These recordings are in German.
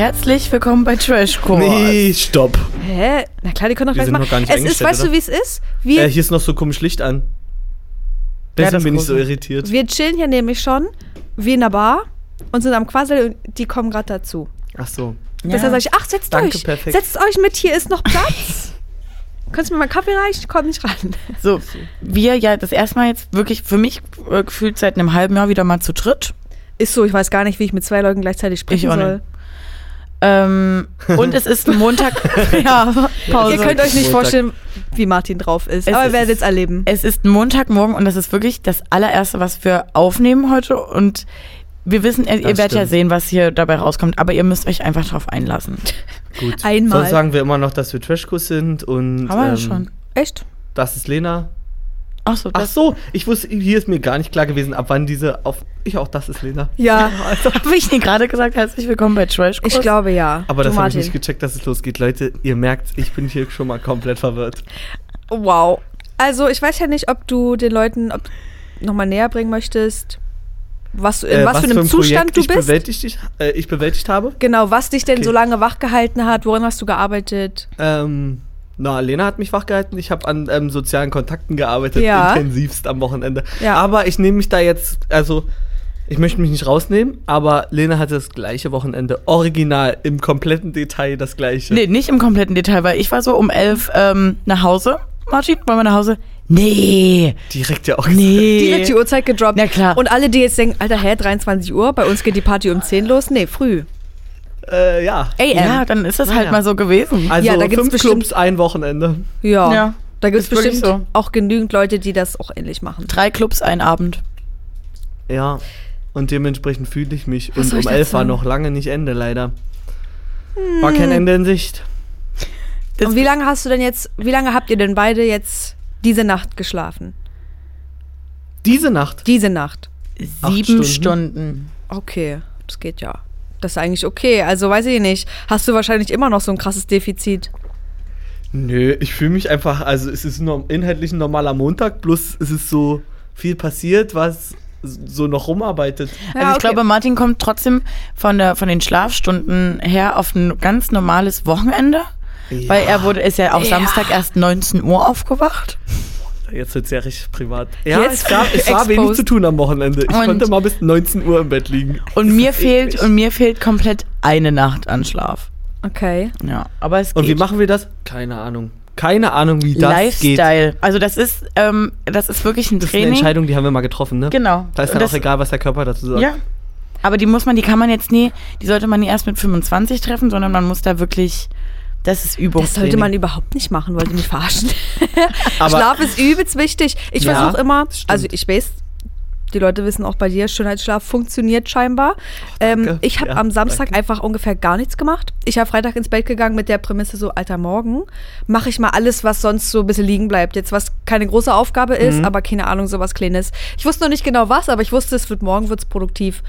Herzlich willkommen bei Trash Core. Nee, stopp. Hä? Na klar, die können doch Wir gleich mal. noch gar nicht es ist, weißt du, oder? wie es ist? Wir, Äh, hier ist noch so komisch Licht an. Deswegen das bin ich so irritiert. wir chillen hier nämlich schon wie in einer Bar und sind am Quasseln und die kommen gerade dazu. Ach so. Ja. Deshalb sage ich, ach, setzt Danke, euch. perfekt. Setzt euch mit, hier ist noch Platz. Könntest du mir mal einen Kaffee reichen? Ich komme nicht ran. So, wir ja das erste Mal jetzt wirklich für mich äh, gefühlt seit einem halben Jahr wieder mal zu dritt. Ist so, ich weiß gar nicht, wie ich mit zwei Leuten gleichzeitig sprechen Ich soll. Ähm, und es ist Montag. ja, Pause. Ihr könnt euch nicht Montag. vorstellen, wie Martin drauf ist. Es aber ihr werdet es erleben. Es ist Montagmorgen und das ist wirklich das allererste, was wir aufnehmen heute. Und wir wissen, ihr, ihr werdet ja stimmt. sehen, was hier dabei rauskommt, aber ihr müsst euch einfach drauf einlassen. Gut. Einmal. Sonst sagen wir immer noch, dass wir Trashkurs sind und Haben wir ja ähm, schon. Echt? das ist Lena. Ach so, Ach so, ich wusste, hier ist mir gar nicht klar gewesen, ab wann diese auf. Ich auch, das ist Lena. Ja, habe ich Ihnen gerade gesagt. Herzlich willkommen bei Trash ich glaube ja. Aber das habe ich nicht gecheckt, dass es losgeht. Leute, ihr merkt, ich bin hier schon mal komplett verwirrt. Wow. Also ich weiß ja nicht, ob du den Leuten ob, nochmal näher bringen möchtest, was, in Äh, was, für einem ein Zustand Projekt du ich bist. Bewältigt, ich, äh, ich bewältigt habe. Genau, was dich denn Okay. so lange wachgehalten hat, worin hast du gearbeitet? Ähm, na, Lena hat mich wachgehalten. Ich habe an ähm, sozialen Kontakten gearbeitet, Ja. intensivst am Wochenende. Ja. Aber ich nehme mich da jetzt, also ich möchte mich nicht rausnehmen, aber Lena hatte das gleiche Wochenende, original, im kompletten Detail das gleiche. Nee, nicht im kompletten Detail, weil ich war so um elf ähm, nach Hause. Martin, wollen wir nach Hause? Nee, Direkt ja auch. nee. Direkt die Uhrzeit gedroppt. Na klar. Und alle, die jetzt denken, Alter, hä, 23 Uhr, bei uns geht die Party um 10 los. Nee, früh. Äh, ja. AM. ja, dann ist das Ah, halt ja. mal so gewesen. Also Ja, da gibt's fünf bestimmt- Clubs, ein Wochenende. Ja. Ja, Da gibt es bestimmt so. auch genügend Leute, die das auch ähnlich machen. Drei Clubs, ein Abend. Ja. Und dementsprechend fühle ich mich. Was Und um elf war noch lange nicht Ende, leider. War kein Ende in Sicht. Das- Und wie lange hast du denn jetzt, wie lange habt ihr denn beide jetzt diese Nacht geschlafen? Diese Nacht. Diese Nacht. Acht Sieben Stunden. Stunden. Okay, das geht ja. Das ist eigentlich okay. Also weiß ich nicht. Hast du wahrscheinlich immer noch so ein krasses Defizit? Nö, ich fühle mich einfach, also es ist nur inhaltlich ein normaler Montag, plus es ist so viel passiert, was so noch rumarbeitet. Also ich okay. glaube, Martin kommt trotzdem von, der, von den Schlafstunden her auf ein ganz normales Wochenende. Weil er wurde, ist ja auch Ja. Samstag erst 19 Uhr aufgewacht. Jetzt wird es ja richtig privat. Ja, Jetzt es, gab, es war wenig zu tun am Wochenende. Ich Und- konnte mal bis 19 Uhr im Bett liegen. Und mir fehlt, und mir fehlt komplett eine Nacht an Schlaf. Okay. Ja, aber es Und wie geht. machen wir das? Keine Ahnung. Keine Ahnung, wie das geht. Lifestyle. Also das ist, ähm, das ist wirklich ein Das ist eine Training. Entscheidung, die haben wir mal getroffen, ne? Genau. Da ist dann das, auch egal, was der Körper dazu sagt. Ja. Aber die muss man, die kann man jetzt nie, die sollte man nie erst mit 25 treffen, sondern man muss da wirklich, das ist Übung. Das sollte man überhaupt nicht machen, wollt ihr mich verarschen? Schlaf ist übelst wichtig. Ich Ja, versuche immer, also ich weiß, die Leute wissen auch bei dir, Schönheitsschlaf funktioniert scheinbar. ähm, danke. ich habe Ja, am Samstag danke. einfach ungefähr gar nichts gemacht. Ich habe Freitag ins Bett gegangen mit der Prämisse so, alter, morgen mache ich mal alles, was sonst so ein bisschen liegen bleibt. Jetzt, was keine große Aufgabe ist, Mhm. aber keine Ahnung, sowas Kleines. Ich wusste noch nicht genau was, aber ich wusste, es wird morgen wird's produktiv.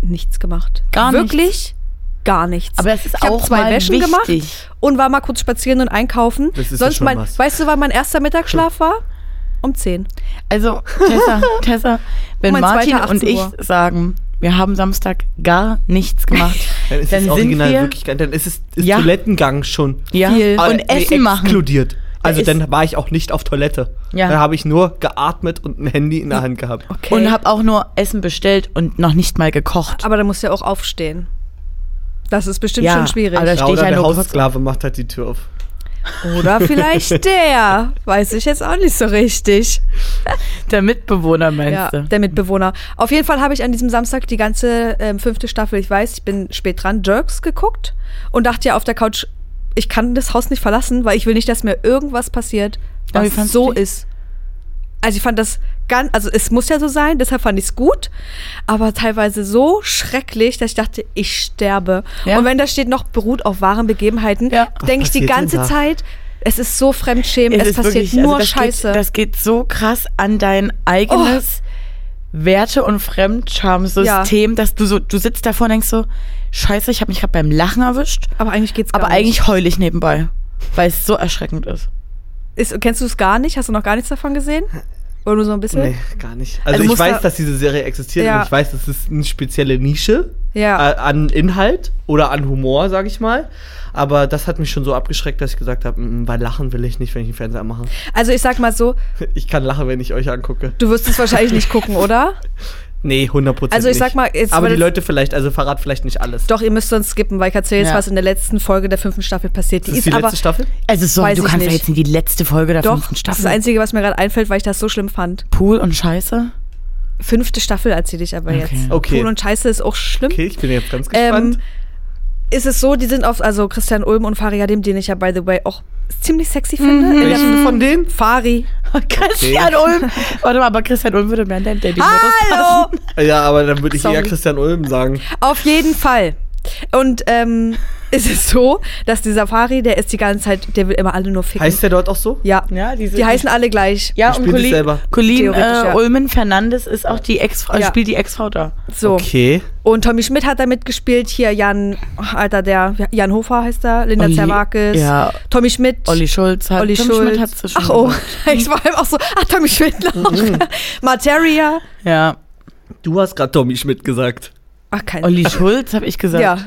Nichts gemacht. Gar nichts. Gar nichts. Aber es ist ich habe auch zwei mal Wäschen wichtig. gemacht und war mal kurz spazieren und einkaufen. Das ist ja Sonst schon mein, was. weißt du, wann mein erster Mittagsschlaf war? Um 10. Also, Tessa, Tessa, wenn mein Martin und 18 ich Uhr. sagen, wir haben Samstag gar nichts gemacht, Dann ist dann es sind original wir, wirklich geil. Dann ist es ist Ja. Toilettengang schon. ja, viel. und äh, Essen machen. Exkludiert. Also ist- dann war ich auch nicht auf Toilette. Ja. Da habe ich nur geatmet und ein Handy in der Hand gehabt. Okay. Und habe auch nur Essen bestellt und noch nicht mal gekocht. aber da musst du ja auch aufstehen. Das ist bestimmt Ja, schon schwierig. aber da ich oder ja der. Haussklave macht halt die Tür auf. Oder vielleicht der. Weiß ich jetzt auch nicht so richtig. Der Mitbewohner meinst Ja, du? der Mitbewohner. Auf jeden Fall habe ich an diesem Samstag die ganze ähm, fünfte Staffel, ich weiß, ich bin spät dran, Jerks geguckt und dachte ja auf der Couch, ich kann das Haus nicht verlassen, weil ich will nicht, dass mir irgendwas passiert, was so ist. Also ich fand das ganz, also es muss ja so sein, deshalb fand ich es gut, aber teilweise so schrecklich, dass ich dachte, ich sterbe. Ja. Und wenn da steht noch beruht auf wahren Begebenheiten, Ja. denke ich die ganze? Zeit, es ist so fremdschämen, es, ist passiert wirklich- nur das Scheiße. Geht, das geht so krass an dein eigenes Werte- und Fremdscham-System, dass du so, du sitzt davor und denkst so, scheiße, ich habe mich gerade beim Lachen erwischt, aber eigentlich geht's gar aber nicht. eigentlich heul ich nebenbei, weil es so erschreckend ist. Ist, kennst du es gar nicht? Hast du noch gar nichts davon gesehen? Oder nur so ein bisschen? Nee, gar nicht. Also, Also ich weiß, da- dass diese Serie existiert Ja. und ich weiß, das ist eine spezielle Nische Ja. äh, an Inhalt oder an Humor, sag ich mal. Aber das hat mich schon so abgeschreckt, dass ich gesagt habe, weil lachen will ich nicht, wenn ich einen Fernseher mache. Also ich sag mal so, Ich kann lachen, wenn ich euch angucke. du wirst es wahrscheinlich nicht gucken, oder? Nee, 100% Also ich sag mal, jetzt- Aber die das- Leute vielleicht, also verrat vielleicht nicht alles. Doch, ihr müsst sonst skippen, weil ich erzähle jetzt, Ja. was in der letzten Folge der fünften Staffel passiert. Die Das ist, ist die aber letzte Staffel? Also so, du ich kannst ja nicht. jetzt nicht die letzte Folge der doch, fünften das Staffel. ist das Einzige, was mir gerade einfällt, weil ich das so schlimm fand. Pool und Scheiße. Fünfte Staffel erzähle ich aber Okay. jetzt. Okay. Pool und Scheiße ist auch schlimm. Okay, ich bin jetzt ganz gespannt. Ähm, ist es so, die sind auf, also Christian Ulm und Fariadim, den ich ja, by the way, auch ziemlich sexy finde. In der Welchen von denen? Fari. Christian Ulm. Warte mal, aber Christian Ulm würde mehr in deinen Dating-Modus Hallo! passen. Ja, aber dann würde ich Sorry. eher Christian Ulm sagen. Auf jeden Fall. Und ähm, ist es so, dass dieser Fari, der ist die ganze Zeit, der will immer alle nur ficken. Heißt der dort auch so? ja. Ja, diese, Die heißen alle gleich. Ja, Die und. Colin Theoretisch, äh, ja. Ulmen Fernandes ist auch die Ex-Frau, Ja. spielt die Ex-Frau da. So. Okay. Und Tommy Schmidt hat da mitgespielt. Hier Jan, Alter, der Jan Hofer heißt er, Linda Olli- Zerwakis, ja. Tommy Schmidt. Olli Schulz hat Olli Tom Schulz. Schmidt hat's schon ach oh, ich war eben auch so, ach Tommy Schmidt noch. Materia. Ja. Du hast gerade Tommy Schmidt gesagt. Ach, kein Olli Schulz, habe ich gesagt. Ja,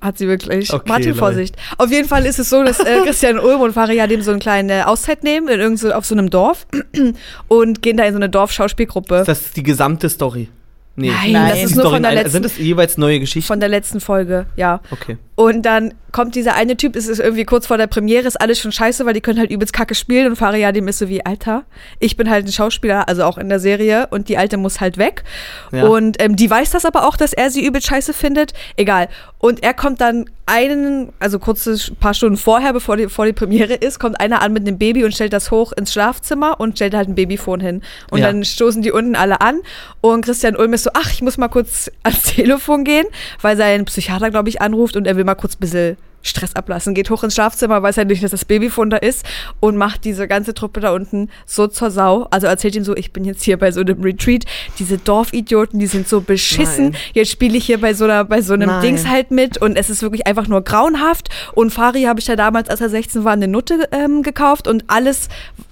hat sie wirklich. Okay, Martin, Leute. Vorsicht. Auf jeden Fall ist es so, dass äh, Christian Ulm und Faria dem so eine kleine Auszeit nehmen, in irgend so, auf so einem Dorf und gehen da in so eine Dorfschauspielgruppe Ist das die gesamte Story? Nee. Nein, das Die ist nur Story von der letzten- Sind das jeweils neue Geschichten? von der letzten Folge, ja. Okay. Und dann kommt dieser eine Typ, es ist irgendwie kurz vor der Premiere, ist alles schon scheiße, weil die können halt übelst kacke spielen und Faria dem ist so wie, Alter, ich bin halt ein Schauspieler, also auch in der Serie und die Alte muss halt weg. Ja. Und ähm, die weiß das aber auch, dass er sie übelst scheiße findet. Egal. Und er kommt dann einen, also kurze paar Stunden vorher, bevor die, vor die Premiere ist, kommt einer an mit einem Baby und stellt das hoch ins Schlafzimmer und stellt halt ein Babyphone hin. Und Ja. dann stoßen die unten alle an und Christian Ulm ist so, ach, ich muss mal kurz ans Telefon gehen, weil sein Psychiater, glaube ich, anruft und er will mal kurz ein bisschen Stress ablassen, geht hoch ins Schlafzimmer, weiß halt nicht, dass das Babyphone da ist und macht diese ganze Truppe da unten so zur Sau. Also erzählt ihm so, ich bin jetzt hier bei so einem Retreat. Diese Dorfidioten, die sind so beschissen. Nein. Jetzt spiele ich hier bei so, einer, bei so einem Nein. Dings halt mit und es ist wirklich einfach nur grauenhaft. Und Fari habe ich ja damals, als er 16 war, eine Nutte ähm, gekauft und alles,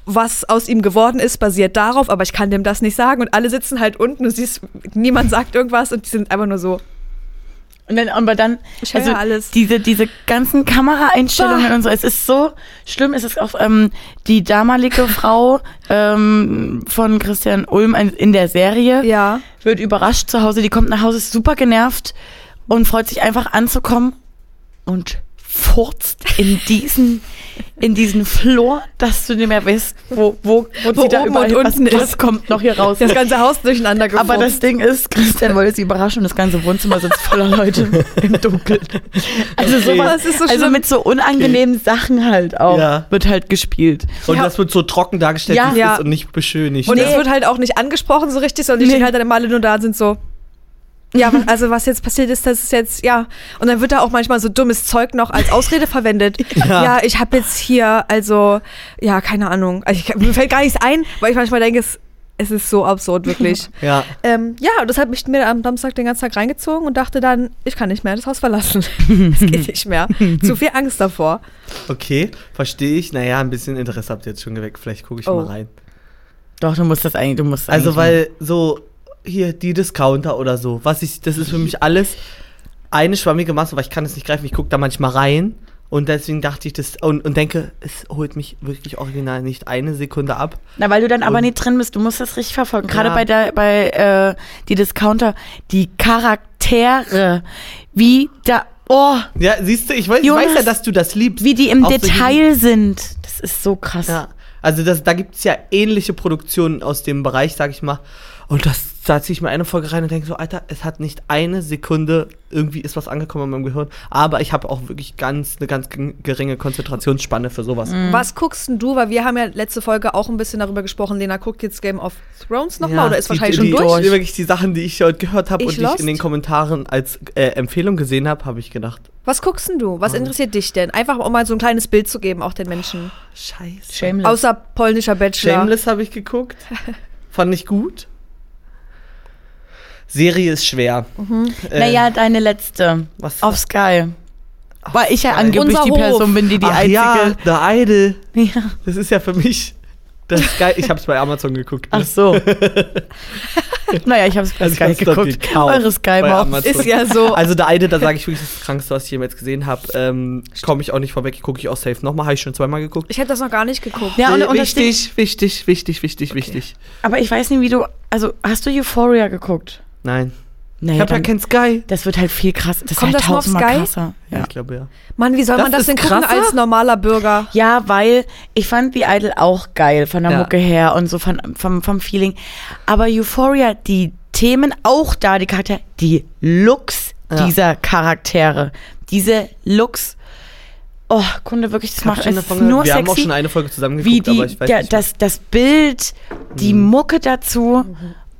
was aus ihm geworden ist, basiert darauf, aber ich kann dem das nicht sagen. Und alle sitzen halt unten und siehst, niemand sagt irgendwas und die sind einfach nur so. Und dann, aber dann, Ich also alles. diese, diese ganzen Kameraeinstellungen Bah. und so, es ist so schlimm, es ist auch ähm, die damalige Frau ähm, von Christian Ulm in- in der Serie, Ja. wird überrascht zu Hause, die kommt nach Hause, ist super genervt und freut sich einfach anzukommen und furzt in diesen, in diesen Flur, dass du nicht mehr weißt, wo, wo, wo, Wo sie da oben überall, und was, unten was ist. kommt noch hier raus. Das ganze Haus durcheinander gefurzt. Aber das Ding ist, Christian wollte sie überraschen und das ganze Wohnzimmer sitzt voller Leute im Dunkeln. Also Okay. sowas, ist so also schlimm. mit so unangenehmen Sachen halt auch Ja. wird halt gespielt. Und Ja. das wird so trocken dargestellt, Ja. wie es Ja. ist und nicht beschönigt. Und es wird halt auch nicht angesprochen so richtig, sondern die Nee. stehen halt dann immer alle nur da und sind so. Ja, also was jetzt passiert ist, das ist jetzt, ja. Und dann wird da auch manchmal so dummes Zeug noch als Ausrede verwendet. Ja. Ja, ich habe jetzt hier, also, ja, keine Ahnung. Also ich, mir fällt gar nichts ein, weil ich manchmal denke, es, es ist so absurd, wirklich. ja. ähm, ja, und das habe ich mir am Samstag den ganzen Tag reingezogen und dachte dann, ich kann nicht mehr das Haus verlassen. Es geht nicht mehr. Zu viel Angst davor. Okay, verstehe ich. Naja, ein bisschen Interesse habt ihr jetzt schon geweckt. Vielleicht gucke ich Oh. mal rein. Doch, du musst das eigentlich, du musst Also, eigentlich- weil so hier die Discounter oder so, was ich, das ist für mich alles eine schwammige Masse, weil ich kann es nicht greifen. Ich gucke da manchmal rein und deswegen dachte ich das und, und denke, es holt mich wirklich original nicht eine Sekunde ab. Na, weil du dann aber Und- nicht drin bist, du musst das richtig verfolgen. Gerade Ja. bei der, bei äh, die Discounter, die Charaktere, wie da, oh, Ja, siehst du, ich weiß, ich Jonas, weiß ja, dass du das liebst. wie die im Auch so Detail sind. Das ist so krass. Ja, also das, da gibt es ja ähnliche Produktionen aus dem Bereich, sag ich mal. Und das, da ziehe ich mir eine Folge rein und denke so, Alter, es hat nicht eine Sekunde, irgendwie ist was angekommen in meinem Gehirn. Aber ich habe auch wirklich ganz, eine ganz ge- geringe Konzentrationsspanne für sowas. Was guckst denn du? Weil wir haben ja letzte Folge auch ein bisschen darüber gesprochen. Lena guckt jetzt Game of Thrones nochmal oder ist die- wahrscheinlich die, schon durch? Die, wirklich die Sachen, die ich heute gehört habe und die ich in den Kommentaren als äh, Empfehlung gesehen habe, habe ich gedacht, Was guckst denn du? Was interessiert dich denn? Einfach um mal so ein kleines Bild zu geben, auch den Menschen. scheiße. Shameless. Außer polnischer Bachelor. Shameless habe ich geguckt. Fand ich gut. Serie ist schwer. Äh, naja, deine letzte. was- Auf Sky. Weil ich ja Sky. angeblich Unser die Hof. Person bin, die die Ach einzige. ja, der Idol. Ja. Das ist ja für mich Das ist geil. Ich hab's bei Amazon geguckt. Ach so. naja, ich habe es bei Also Sky geguckt. Eure Sky. Ist ja so. Also der eine, da sage ich wirklich, das ist das Krankste, was ich jemals gesehen habe. Ähm, Komme ich auch nicht vorweg, gucke ich auch safe nochmal. Habe ich schon zweimal geguckt. Ich hätte das noch gar nicht geguckt. Ja, und, und wichtig, wichtig, wichtig, wichtig, wichtig. aber ich weiß nicht, wie du. Also, hast du Euphoria geguckt? Nein. Nee, Ich habe ja kein Sky. das wird halt viel krass. Das Kommt ist halt das nur auf tausendmal Sky? krasser. Ja, ich glaube ja. Mann, wie soll man Das das denn ist gucken krasser? als normaler Bürger? Ja, weil ich fand The Idol auch geil von der Ja. Mucke her und so von, vom, vom Feeling. Aber Euphoria, die Themen auch da, die Charaktere, die Looks Ja. dieser Charaktere, diese Looks. Oh, Kunde, wirklich, das macht schon es eine ist Folge, nur wir haben auch sexy. schon eine Folge zusammen wie geguckt, die, aber ich weiß der, nicht. das, das Bild, die Mucke dazu.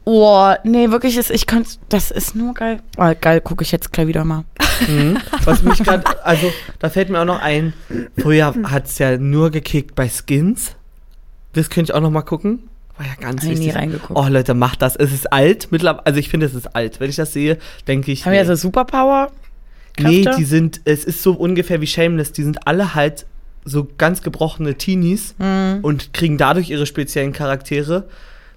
Oh, nee, wirklich, ist, ich könnte, das ist nur geil. Oh, geil, gucke ich jetzt gleich wieder mal. Mhm. Was mich gerade, also da fällt mir auch noch ein, früher hat es ja nur gekickt bei Skins. Das könnte ich auch noch mal gucken. War ja ganz Hab ich nie wichtig. reingeguckt. Oh Leute, macht das. Es ist alt. Mittlerweile, also ich finde, es ist alt. Wenn ich das sehe, denke ich. Haben wir nee. also Superpower? Nee, Kräfte? die sind, es ist so ungefähr wie Shameless. Die sind alle halt so ganz gebrochene Teenies Mhm. und kriegen dadurch ihre speziellen Charaktere.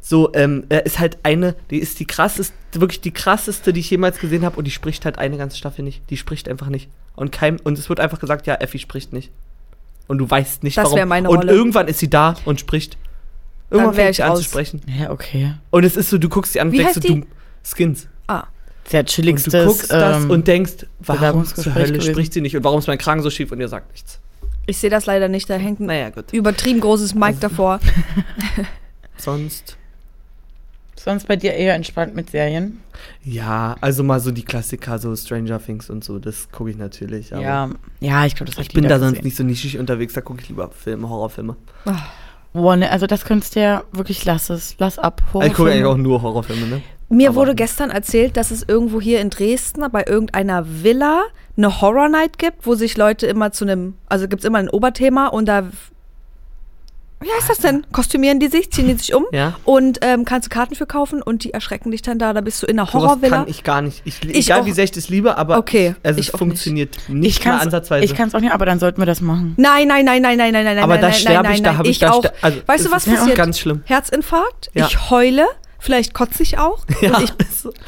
So, ähm, er ist halt eine, die ist die krasseste, wirklich die krasseste, die ich jemals gesehen habe und die spricht halt eine ganze Staffel nicht. Die spricht einfach nicht. Und kein, und es wird einfach gesagt, ja, Effi spricht nicht. Und du weißt nicht Das warum. wär meine und Rolle. irgendwann ist sie da und spricht. Irgendwann fängt ich sie an zu sprechen. Ja, okay. Und es ist so, du guckst sie an und Wie denkst die? du, Skins. Ah, Sehr Und chilligstes. du guckst das ähm, und denkst, warum zur Hölle gewesen. spricht sie nicht und warum ist mein Kragen so schief und ihr sagt nichts. ich sehe das leider nicht. Da hängt ein Naja, gut. übertrieben großes Mic davor. Sonst. Sonst bei dir eher entspannt mit Serien? Ja, also mal so die Klassiker, so Stranger Things und so, das gucke ich natürlich. aber Ja, ja, ich glaube, das hat Ich bin da sonst gesehen. nicht so nischig unterwegs, da gucke ich lieber Filme, Horrorfilme. Boah, ne, also das könntest du ja wirklich, lass es, lass ab. ich gucke eigentlich auch nur Horrorfilme, ne? Mir Aber- wurde gestern erzählt, dass es irgendwo hier in Dresden bei irgendeiner Villa eine Horror Night gibt, wo sich Leute immer zu einem, also gibt es immer ein Oberthema und da, wie heißt das denn? Kostümieren die sich, ziehen die sich um Ja. und ähm, kannst du Karten für kaufen und die erschrecken dich dann da. Da bist du in einer Horrorvilla. kann ich gar nicht. Ich, Ich egal auch- wie sehr ich das liebe, aber Okay, also ich es auch funktioniert nicht, Ich mal ansatzweise. ich kann es auch nicht, aber dann sollten wir das machen. Nein, nein, nein, nein, nein, nein, nein, aber nein, da nein, sterbe nein, ich, nein, da habe ich, ich da auch. ster- also, Weißt du, es was ist passiert? Ganz schlimm. Herzinfarkt, Ja. ich heule, vielleicht kotze ich auch Ja, und ich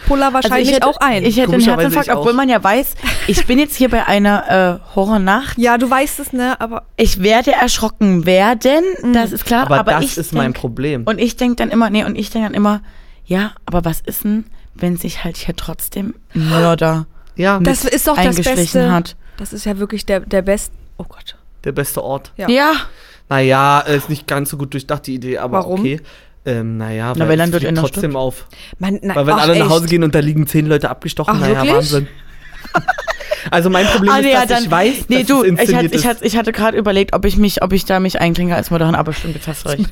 puller wahrscheinlich also ich hätte, auch ein. Ich hätte einen Herzinfarkt, obwohl man ja weiß, ich bin jetzt hier bei einer äh, Horrornacht. ja, du weißt es, ne? Aber Ich werde erschrocken werden, das ist klar. aber, Aber, das ich ist denk, mein Problem. Und ich denke dann immer, nee, und ich denke dann immer, ja, aber was ist denn, wenn sich halt hier trotzdem ein Mörder ja, das ist doch das Beste. hat? Das ist ja wirklich der, der Best. Oh Gott. der beste Ort. Ja. Ja. Naja, ist nicht ganz so gut durchdacht, die Idee, aber Warum? okay. Ähm, naja, Na, weil dann es fliegt trotzdem auf. Man, na, Weil wenn ach, alle nach echt? Hause gehen und da liegen zehn Leute abgestochen, Ach, naja, wirklich? Wahnsinn. Also mein Problem Ah, ist, nee, ja, dass dann, ich weiß, nee, dass du, es ich, hatte, ich, ist. hatte, ich hatte gerade überlegt, ob ich mich, ob ich da mich einklinge als Moderatorin, aber stimmt, jetzt hast du recht.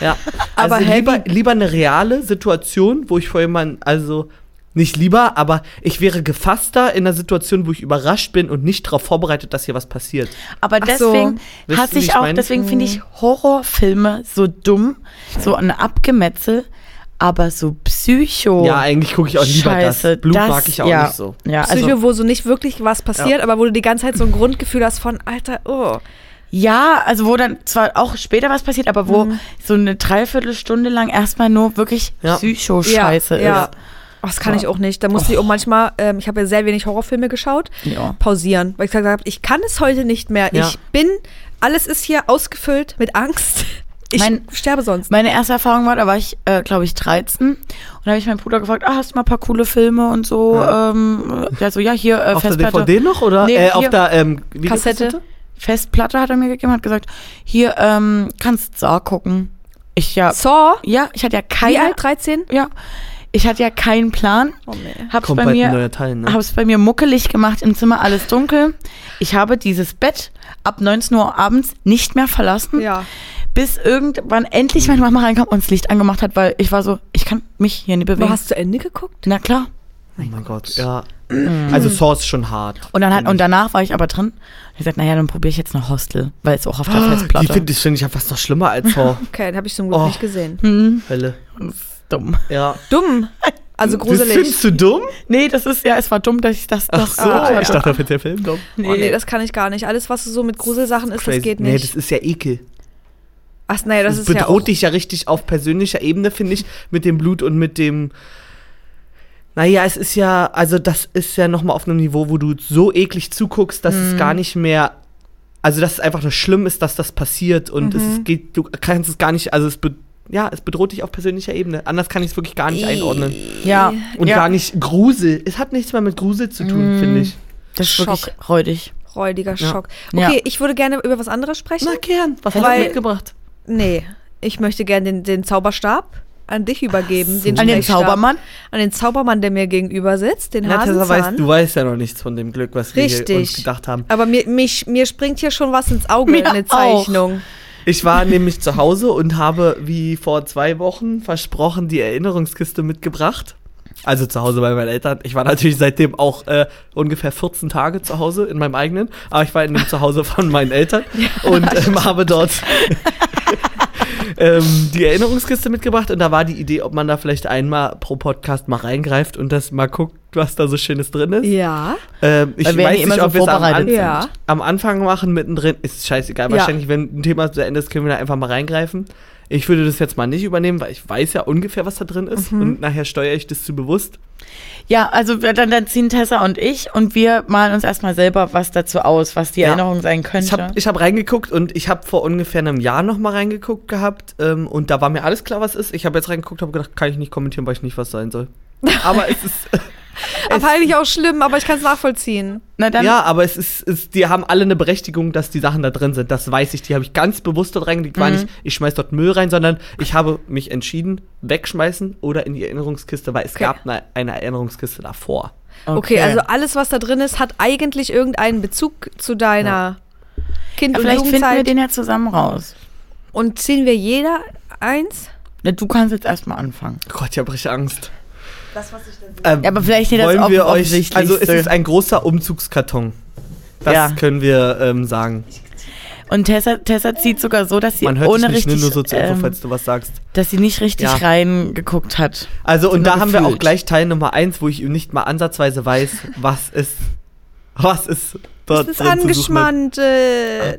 Ja. Aber also heavy- lieber, lieber eine reale Situation, wo ich vor jemandem, also nicht lieber, aber ich wäre gefasster in einer Situation, wo ich überrascht bin und nicht darauf vorbereitet, dass hier was passiert. Aber Ach so. deswegen Wisst hasse ich auch, meine? deswegen finde ich Horrorfilme so dumm, so ein Abgemetzel, aber so Psycho. Ja, eigentlich gucke ich auch lieber Scheiße, das. Blut das- mag ich auch ja. nicht so. Ja, Psycho, also, wo so nicht wirklich was passiert, aber wo du die ganze Zeit so ein Grundgefühl hast von, Alter, oh. ja, also wo dann zwar auch später was passiert, aber wo Mhm. so eine Dreiviertelstunde lang erstmal nur wirklich Ja. Psycho-Scheiße ja, ja. ist. Oh, das kann ich auch nicht. Da musste ich auch manchmal, ähm, ich habe ja sehr wenig Horrorfilme geschaut, Ja. pausieren, weil ich gesagt habe, ich kann es heute nicht mehr. Ja. Ich bin, alles ist hier ausgefüllt mit Angst. Ich Mein- sterbe sonst. Meine erste Erfahrung war, da war ich, äh, glaube ich, 13. Und da habe ich meinen Bruder gefragt, ah, hast du mal ein paar coole Filme und so? Ja. Ähm, der so, ja, hier, äh, Auf der Festplatte. DVD noch oder Nee, äh, auf der ähm, Kassette. Festplatte hat er mir gegeben, hat gesagt, hier, ähm, kannst Saw gucken. Ich ja, Saw? ja, ich hatte ja Wie keine, alt? 13? ja, ich hatte ja keinen Plan. Oh nee. Hab's Kommt bei mir, neuer Teil, ne? hab's bei mir muckelig gemacht, im Zimmer alles dunkel. Ich habe dieses Bett ab 19 Uhr abends nicht mehr verlassen, Ja. bis irgendwann endlich meine Mama reinkam und das Licht angemacht hat, weil ich war so, ich kann mich hier nicht Du bewegen. hast zu Ende geguckt? Na klar. Oh mein Gott, ja. Also Saw ist schon hart. Und dann hat, Finde und danach war ich aber drin. Ich gesagt, naja, dann probiere ich jetzt noch Hostel, weil es auch auf der Die Festplatte. finde ich, find ich ja fast noch schlimmer als Saw. Okay, den habe ich zum Glück Oh. nicht gesehen. hm, Hölle. Das ist dumm. Ja. Dumm. Also Das gruselig. findest du dumm? Nee, das ist ja, es war dumm, dass ich das Ach doch. so, Ah, ja. ich dachte, da findet der Film dumm. Oh nee, das kann ich gar nicht. Alles, was so mit Gruselsachen ist, das geht Nee, nicht. das ist ja Ekel. Ach, naja, das Das ist ja bedroht dich ja richtig auf persönlicher Ebene, finde ich, mit dem Blut und mit dem. Naja, es ist ja, also das ist ja nochmal auf einem Niveau, wo du so eklig zuguckst, dass Mhm. es gar nicht mehr. Also, dass es einfach nur schlimm ist, dass das passiert und es Mhm. ist, geht, du kannst es gar nicht, also es, be, ja, es bedroht dich auf persönlicher Ebene. Anders kann ich es wirklich gar nicht einordnen. Ja. Und ja. gar nicht Grusel. Es hat nichts mehr mit Grusel zu tun, Mm. finde ich. Das ist wirklich Schock. räudig. räudiger Ja. Schock. Ja. Okay, ich würde gerne über was anderes sprechen. Na gern, was hast du mitgebracht? Nee, ich möchte gerne den, den Zauberstab an dich übergeben. Den An den. Zaubermann? An den Zaubermann, der mir gegenüber sitzt, den Na, Hasenzahn. weißt, du weißt ja noch nichts von dem Glück, was wir hier Richtig. uns gedacht haben. Aber mir, mich, mir springt hier schon was ins Auge, Mir eine auch. Ich war nämlich zu Hause und habe, wie vor zwei Wochen versprochen, die Erinnerungskiste mitgebracht. Also zu Hause bei meinen Eltern. Ich war natürlich seitdem auch äh, ungefähr 14 Tage zu Hause in meinem eigenen, aber ich war in dem Zuhause von meinen Eltern und ähm, habe dort ähm, die Erinnerungskiste mitgebracht und da war die Idee, ob man da vielleicht einmal pro Podcast mal reingreift und das mal guckt, was da so Schönes drin ist. Ja. Ähm, ich weiß nicht, so ob wir es am, vorbereitet An Ja. am Anfang machen, mittendrin. Ist scheißegal. Ja. Wahrscheinlich, wenn ein Thema zu Ende ist, können wir da einfach mal reingreifen. Ich würde das jetzt mal nicht übernehmen, weil ich weiß ja ungefähr, was da drin ist. Mhm. Und nachher steuere ich das zu bewusst. Ja, also dann, dann ziehen Tessa und ich und wir malen uns erstmal selber was dazu aus, was die Ja. Erinnerung sein könnte. Ich habe hab reingeguckt und ich habe vor ungefähr einem Jahr noch mal reingeguckt gehabt. Ähm, und da war mir alles klar, was ist. Ich habe jetzt reingeguckt, habe gedacht, kann ich nicht kommentieren, weil ich nicht was sein soll. Aber es ist. Aber eigentlich auch schlimm, aber ich kann es nachvollziehen. Na dann, ja, aber es ist, es, die haben alle eine Berechtigung, dass die Sachen da drin sind. Das weiß ich. Die habe ich ganz bewusst dort reingelegt. War Mhm. nicht, ich schmeiß dort Müll rein, sondern ich habe mich entschieden, wegschmeißen oder in die Erinnerungskiste, weil es Okay. gab eine, eine Erinnerungskiste davor. Okay. also alles, was da drin ist, hat eigentlich irgendeinen Bezug zu deiner Kind- ja, und vielleicht finden wir Jugendzeit. den ja zusammen raus. und ziehen wir jeder eins? Na, Du kannst jetzt erstmal anfangen. Oh Gott, ich habe richtig Angst. Das, was ich dann Ähm, aber vielleicht nicht das wollen wir euch. Also es ist ein großer Umzugskarton. Das Ja. können wir ähm, sagen. Und Tessa, Tessa zieht sogar so, dass sie Man hört ohne dich nicht, ne, richtig, nur so zur Info, ähm, falls du was sagst. dass sie nicht richtig Ja. reingeguckt hat. Also, und da haben wir auch gefühlt. gleich Teil Nummer eins, wo ich nicht mal ansatzweise weiß, was ist. Was ist dort Das ist zu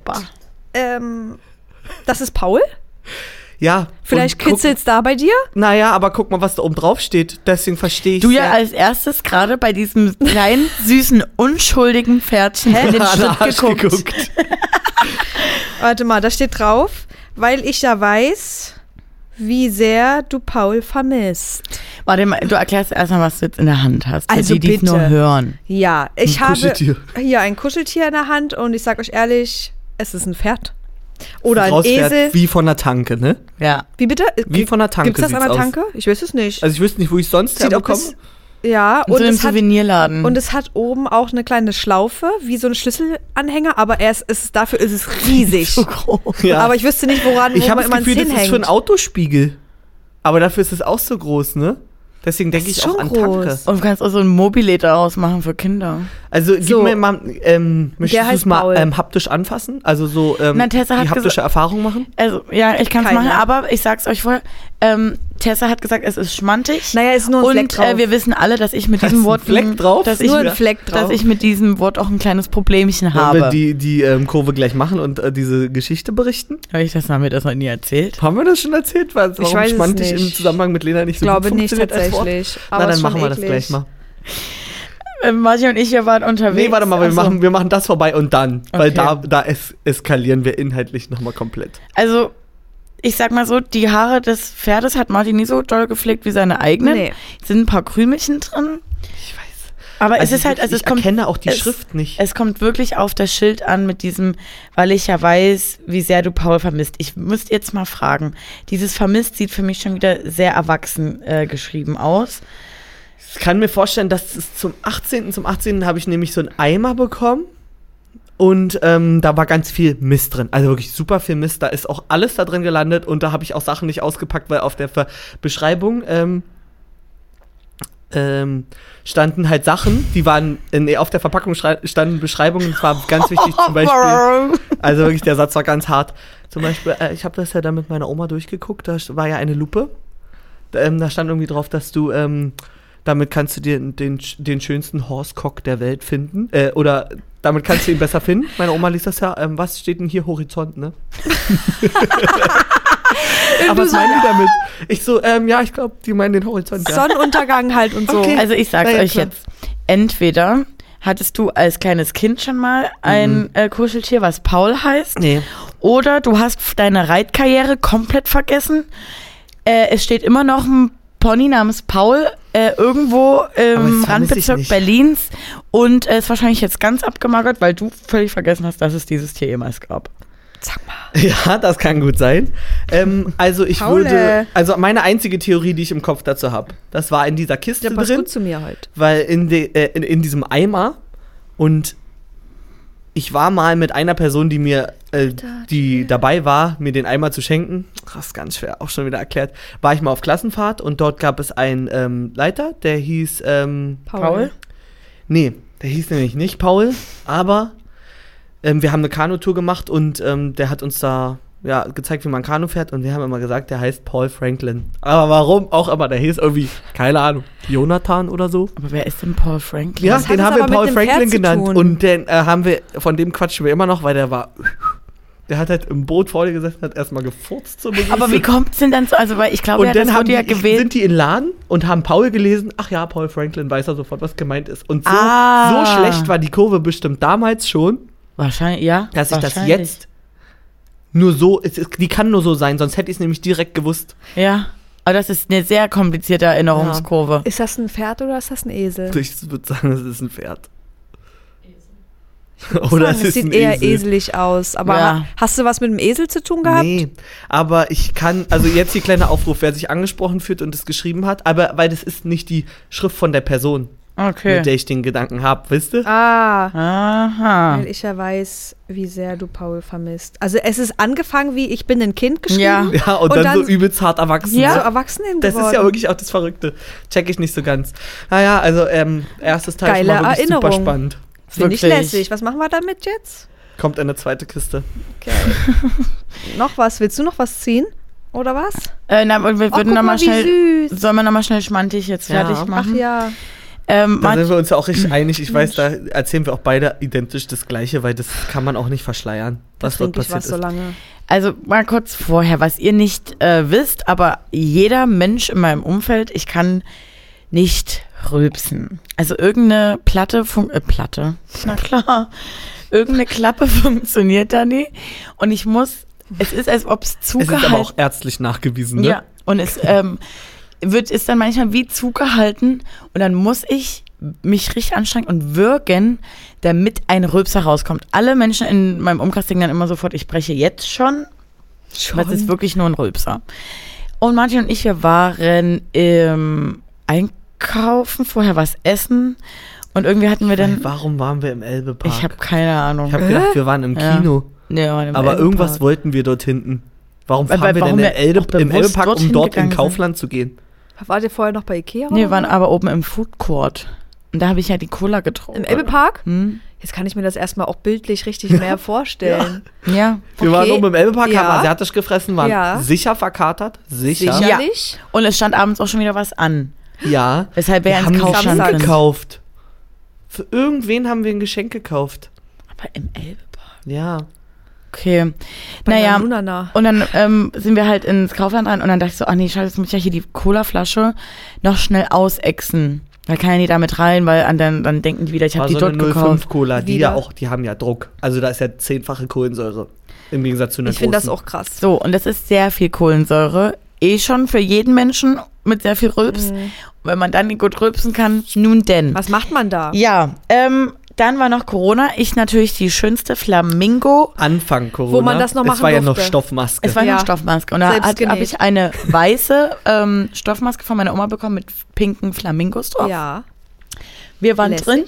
Aber- ähm, das ist Paul? Ja. Vielleicht guck- kitzelt's da bei dir? Naja, aber guck mal, was da oben drauf steht. Deswegen verstehe ich Du ja als erstes gerade bei diesem kleinen, süßen, unschuldigen Pferdchen in den Schritt geguckt. Warte mal, da steht drauf, weil ich ja weiß, wie sehr du Paul vermisst. Warte mal, du erklärst erstmal, was du jetzt in der Hand hast. für Also die, die es bitte. nur hören. Ja, ich Ein habe hier ein Kuscheltier in der Hand und ich sag euch ehrlich, es ist ein Pferd. Oder ein Esel. Wie von der Tanke, ne? Ja. Wie bitte? Wie von der Tanke Gibt es das an der aus. Tanke? Ich weiß es nicht. Also ich wüsste nicht, wo ich sonst Sieht herbekomme. ja, Und und so einem es, hat, Souvenirladen. und es hat oben auch eine kleine Schlaufe, wie so ein Schlüsselanhänger, aber erst ist es, dafür ist es riesig. so groß. Ja. Aber ich wüsste nicht, woran ich wo habe das man es Gefühl, das ist für einen hinhängt. Autospiegel. Aber dafür ist es auch so groß, ne? Deswegen denke ich auch an. Tanke. Und du kannst auch so ein Mobile daraus machen für Kinder. Also gib So. mir mal, ähm, möchtest du es mal ähm, haptisch anfassen? Also so ähm, Na, die haptische Erfahrung machen? Also, ja, ich kann es machen, aber ich sag's euch vorher. Ähm, Tessa hat gesagt, es ist schmantig. Naja, ist nur ein Fleck und drauf. äh, wir wissen alle, dass ich mit diesem ein Wort Fleck drauf? dass ich, nur ein Fleck drauf. dass ich mit diesem Wort auch ein kleines Problemchen Wollen wir habe. die, die ähm, Kurve gleich machen und äh, diese Geschichte berichten? Habe ich das haben wir das noch nie erzählt? Haben wir das schon erzählt? Weil, warum weiß es schmantig nicht. im Zusammenhang mit Lena nicht ich so glaube gut nicht als Wort? tatsächlich. Na, aber dann machen wir das eklig. gleich mal. Äh, Martin und ich, wir waren unterwegs. Nee, warte mal, wir, Ach so. machen, wir machen das vorbei und dann. Weil Okay. da, da es, eskalieren wir inhaltlich nochmal komplett. Also, ich sag mal so, die Haare des Pferdes hat Martin nie so doll gepflegt wie seine eigenen. Nee. Es sind ein paar Krümelchen drin. Ich weiß. Aber Also es ist halt, also ich es kommt, erkenne auch die es- Schrift nicht. es kommt wirklich auf das Schild an mit diesem, weil ich ja weiß, wie sehr du Paul vermisst. Ich müsste jetzt mal fragen. Dieses vermisst sieht für mich schon wieder sehr erwachsen äh, geschrieben aus. Ich kann mir vorstellen, dass es zum 18. Zum 18. habe ich nämlich so einen Eimer bekommen. Und ähm, da war ganz viel Mist drin. Also wirklich super viel Mist. Da ist auch alles da drin gelandet. Und da habe ich auch Sachen nicht ausgepackt, weil auf der Ver Beschreibung ähm, ähm, standen halt Sachen, die waren, nee, auf der Verpackung standen Beschreibungen. Es war ganz wichtig zum Beispiel. Also wirklich, der Satz war ganz hart. Zum Beispiel, äh, ich habe das ja dann mit meiner Oma durchgeguckt, da war ja eine Lupe. Da, ähm, da stand irgendwie drauf, dass du, ähm, damit kannst du dir den, den schönsten Horsecock der Welt finden. Äh, oder damit kannst du ihn besser finden. Meine Oma liest das ja. Ähm, was steht denn hier? Horizont, ne? aber was meinen die damit? Ich so, ähm, ja, ich glaube, die meinen den Horizont. Ja. Sonnenuntergang halt und so. Okay. Also ich sag's ja, euch klar. jetzt. Entweder hattest du als kleines Kind schon mal ein äh, Kuscheltier, was Paul heißt, Nee. oder du hast deine Reitkarriere komplett vergessen. Äh, es steht immer noch ein Pony namens Paul äh, irgendwo im Randbezirk. Berlins und äh, ist wahrscheinlich jetzt ganz abgemagert, weil du völlig vergessen hast, dass es dieses Tier jemals gab. Sag mal. Ja, das kann gut sein. Ähm, also ich Paul. würde, also meine einzige Theorie, die ich im Kopf dazu habe, das war in dieser Kiste passt drin, gut zu mir heute. weil in, de, äh, in, in diesem Eimer und ich war mal mit einer Person, die mir, äh, die dabei war, mir den Eimer zu schenken, das ist ganz schwer, auch schon wieder erklärt, war ich mal auf Klassenfahrt und dort gab es einen ähm, Leiter, der hieß, ähm, Paul? Nee, der hieß nämlich nicht Paul, aber ähm, wir haben eine Kanutour gemacht und ähm, der hat uns da ja, gezeigt, wie man Kanu fährt und wir haben immer gesagt, der heißt Paul Franklin. Aber warum auch immer, der hieß irgendwie, keine Ahnung, Jonathan oder so. Aber wer ist denn Paul Franklin? Ja, Was den haben wir Paul Franklin genannt und den äh, haben wir, von dem quatschen wir immer noch, weil der war, der hat halt im Boot vor dir gesessen, hat erstmal gefurzt zur Begrüßung. Aber wie kommt's denn dann so? Also, weil ich glaube, und ja, dann haben wurde ja die, gewählt. sind die in den Laden und haben Paul gelesen. Ach ja, Paul Franklin weiß er sofort, was gemeint ist. Und so, Ah. so schlecht war die Kurve bestimmt damals schon, Wahrscheinlich, ja. dass ich das jetzt nur so, es, es, die kann nur so sein, sonst hätte ich es nämlich direkt gewusst. Ja. Aber das ist eine sehr komplizierte Erinnerungskurve. Ist das ein Pferd oder ist das ein Esel? Ich würde sagen, es ist ein Pferd. Oder sagen, es es ist sieht ein eher Esel. eselig aus. Aber Ja. ha- hast du was mit dem Esel zu tun gehabt? Nee, aber ich kann, also jetzt hier kleiner Aufruf, wer sich angesprochen fühlt und es geschrieben hat, aber weil das ist nicht die Schrift von der Person, Okay. mit der ich den Gedanken habe, wisst ihr? Ah, Aha. weil ich ja weiß, wie sehr du Paul vermisst. Also es ist angefangen wie ich bin ein Kind geschrieben. Ja. Ja, und, Und dann, dann- so übelst hart erwachsen. Ja. ne? So Erwachsenen Das geworden. ist ja wirklich auch das Verrückte. Check ich nicht so ganz. Naja, also ähm, erstes Teil Geile schon mal wirklich super Erinnerung. spannend. Finde ich lässig. Was machen wir damit jetzt? Kommt eine zweite Kiste. Okay. noch was? Willst du noch was ziehen? Oder was? Äh, na, wir Oh, würden guck nochmal mal, schnell. wie süß. Sollen wir nochmal schnell schmantig jetzt Ja. fertig Ach machen? ja. Ähm, Da sind wir uns ja auch richtig einig. Ich weiß, da erzählen wir auch beide identisch das Gleiche, weil das kann man auch nicht verschleiern, was dort passiert was so ist. lange. Also mal kurz vorher, was ihr nicht äh, wisst, aber jeder Mensch in meinem Umfeld, ich kann nicht rülpsen. Also irgendeine Platte, fun äh, Platte, na klar, irgendeine Klappe funktioniert da nie. Und ich muss, es ist, als ob es Es ist aber zugehalten auch ärztlich nachgewiesen, ne? Ja, und es ähm, wird, ist dann manchmal wie zugehalten und dann muss ich mich richtig anstrengen und würgen, damit ein Rülpser rauskommt. Alle Menschen in meinem Umkreis denken dann immer sofort, ich breche jetzt schon. Aber es ist wirklich nur ein Rülpser. Und Martin und ich, wir waren im Einkaufen, vorher was essen und irgendwie hatten wir dann, Warum waren wir im Elbepark? ich habe keine Ahnung. Ich habe gedacht, wir waren im Ja. Kino. Nee, wir waren im Aber Elbepark. irgendwas wollten wir dort hinten. Warum Weil- fahren weil- wir warum denn wir auch im Elbepark, um dort in gegangen sind. Kaufland zu gehen? Wart ihr vorher noch bei Ikea? Nee, wir waren aber oben im Food Court. Und da habe ich ja die Cola getrunken. Im Elbepark? Hm? Jetzt kann ich mir das erstmal auch bildlich richtig mehr vorstellen. Ja. Wir waren Okay. oben im Elbepark, Ja. haben asiatisch gefressen, waren Ja. sicher verkatert. Sicher. Sicher. Ja. Sicherlich. Und es stand abends auch schon wieder was an. Ja. Weshalb wir Wir haben ein Geschenk gekauft. Für irgendwen haben wir ein Geschenk gekauft. Aber im Elbepark. Ja. Okay. Bei naja. Und dann ähm, sind wir halt ins Kaufland rein und dann dachte ich so, ach nee, scheiße, jetzt muss ich ja hier die Colaflasche noch schnell ausexen. Da kann ja nie damit rein, weil an dann, dann denken die wieder, ich habe die so dort eine 05 gekauft. Cola, die Wieder. ja auch, die haben ja Druck. Also da ist ja zehnfache Kohlensäure. Im Gegensatz zu einer Ich finde das auch krass. So, und das ist sehr viel Kohlensäure. Eh schon für jeden Menschen mit sehr viel Rülps. Mhm. Wenn man dann gut rülpsen kann, nun denn. Was macht man da? Ja, ähm, dann war noch Corona. Ich natürlich die schönste Flamingo. Anfang Corona. Wo man das noch Es machen war ja noch durfte. Stoffmaske. Es war Ja. eine Stoffmaske. Und da habe ich eine weiße ähm, Stoffmaske von meiner Oma bekommen mit pinken Flamingos drauf. Ja. Wir waren Lässig. drin.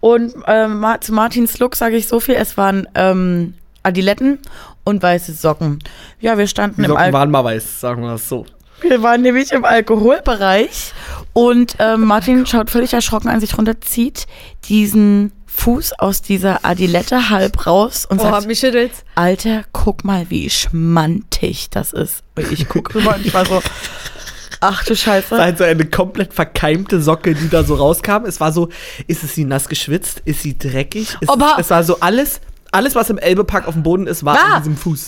Und ähm, zu Martins Look sage ich so viel. Es waren ähm, Adiletten und weiße Socken. Ja, wir standen die im Socken Al waren mal weiß, sagen wir das so. Wir waren nämlich im Alkoholbereich und ähm, Martin schaut völlig erschrocken an sich runterzieht, diesen Fuß aus dieser Adilette halb raus und Oh, sagt, mich schüttelt's. Alter, guck mal, wie schmantig das ist. Und ich guck rüber und ich war so, ach du Es war Scheiße. halt so eine komplett verkeimte Socke, die da so rauskam. Es war so, ist es sie nass geschwitzt? Ist sie dreckig? Ist Aber- es, es war so alles alles, was im Elbepark auf dem Boden ist, war War. an diesem Fuß.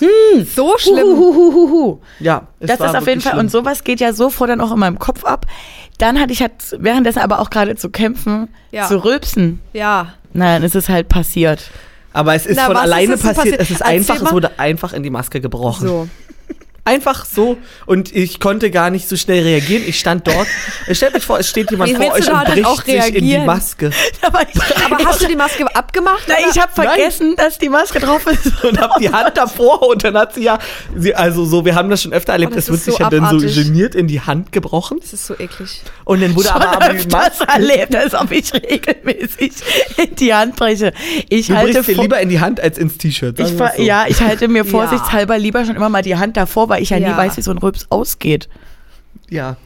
So schlimm. Huhuhuhuhu. Ja, es Das war ist auf jeden Fall. schlimm. Und sowas geht ja sofort dann auch in meinem Kopf ab. Dann hatte ich halt währenddessen aber auch gerade zu kämpfen, Ja. zu rülpsen. Ja. Nein, es ist halt passiert. Aber es ist Na, von ist alleine denn passiert. passiert? Es ist Erzähl einfach, mal. es wurde einfach in die Maske gebrochen. So. Einfach so. Und ich konnte gar nicht so schnell reagieren. Ich stand dort. Stellt euch vor, es steht jemand Wie vor euch und bricht auch sich in die? Maske. Aber ich, Aber hast du die Maske abgemacht? Nein, oder? ich habe vergessen, dass die Maske drauf ist. Und hab die Hand davor und dann hat sie ja, sie, also so, wir haben das schon öfter erlebt, Oh, das es wird so sich ja dann so geniert in die Hand gebrochen. Das ist so eklig. Und dann wurde Schon aber, öfters Maske, erlebt, als ob ich regelmäßig in die Hand breche. Ich du halte brichst dir lieber in die Hand als ins T-Shirt. so. Ja, ich halte mir Ja. vorsichtshalber lieber schon immer mal die Hand davor, weil ich ja, nie Ja. weiß, wie so ein Rübs ausgeht. Ja.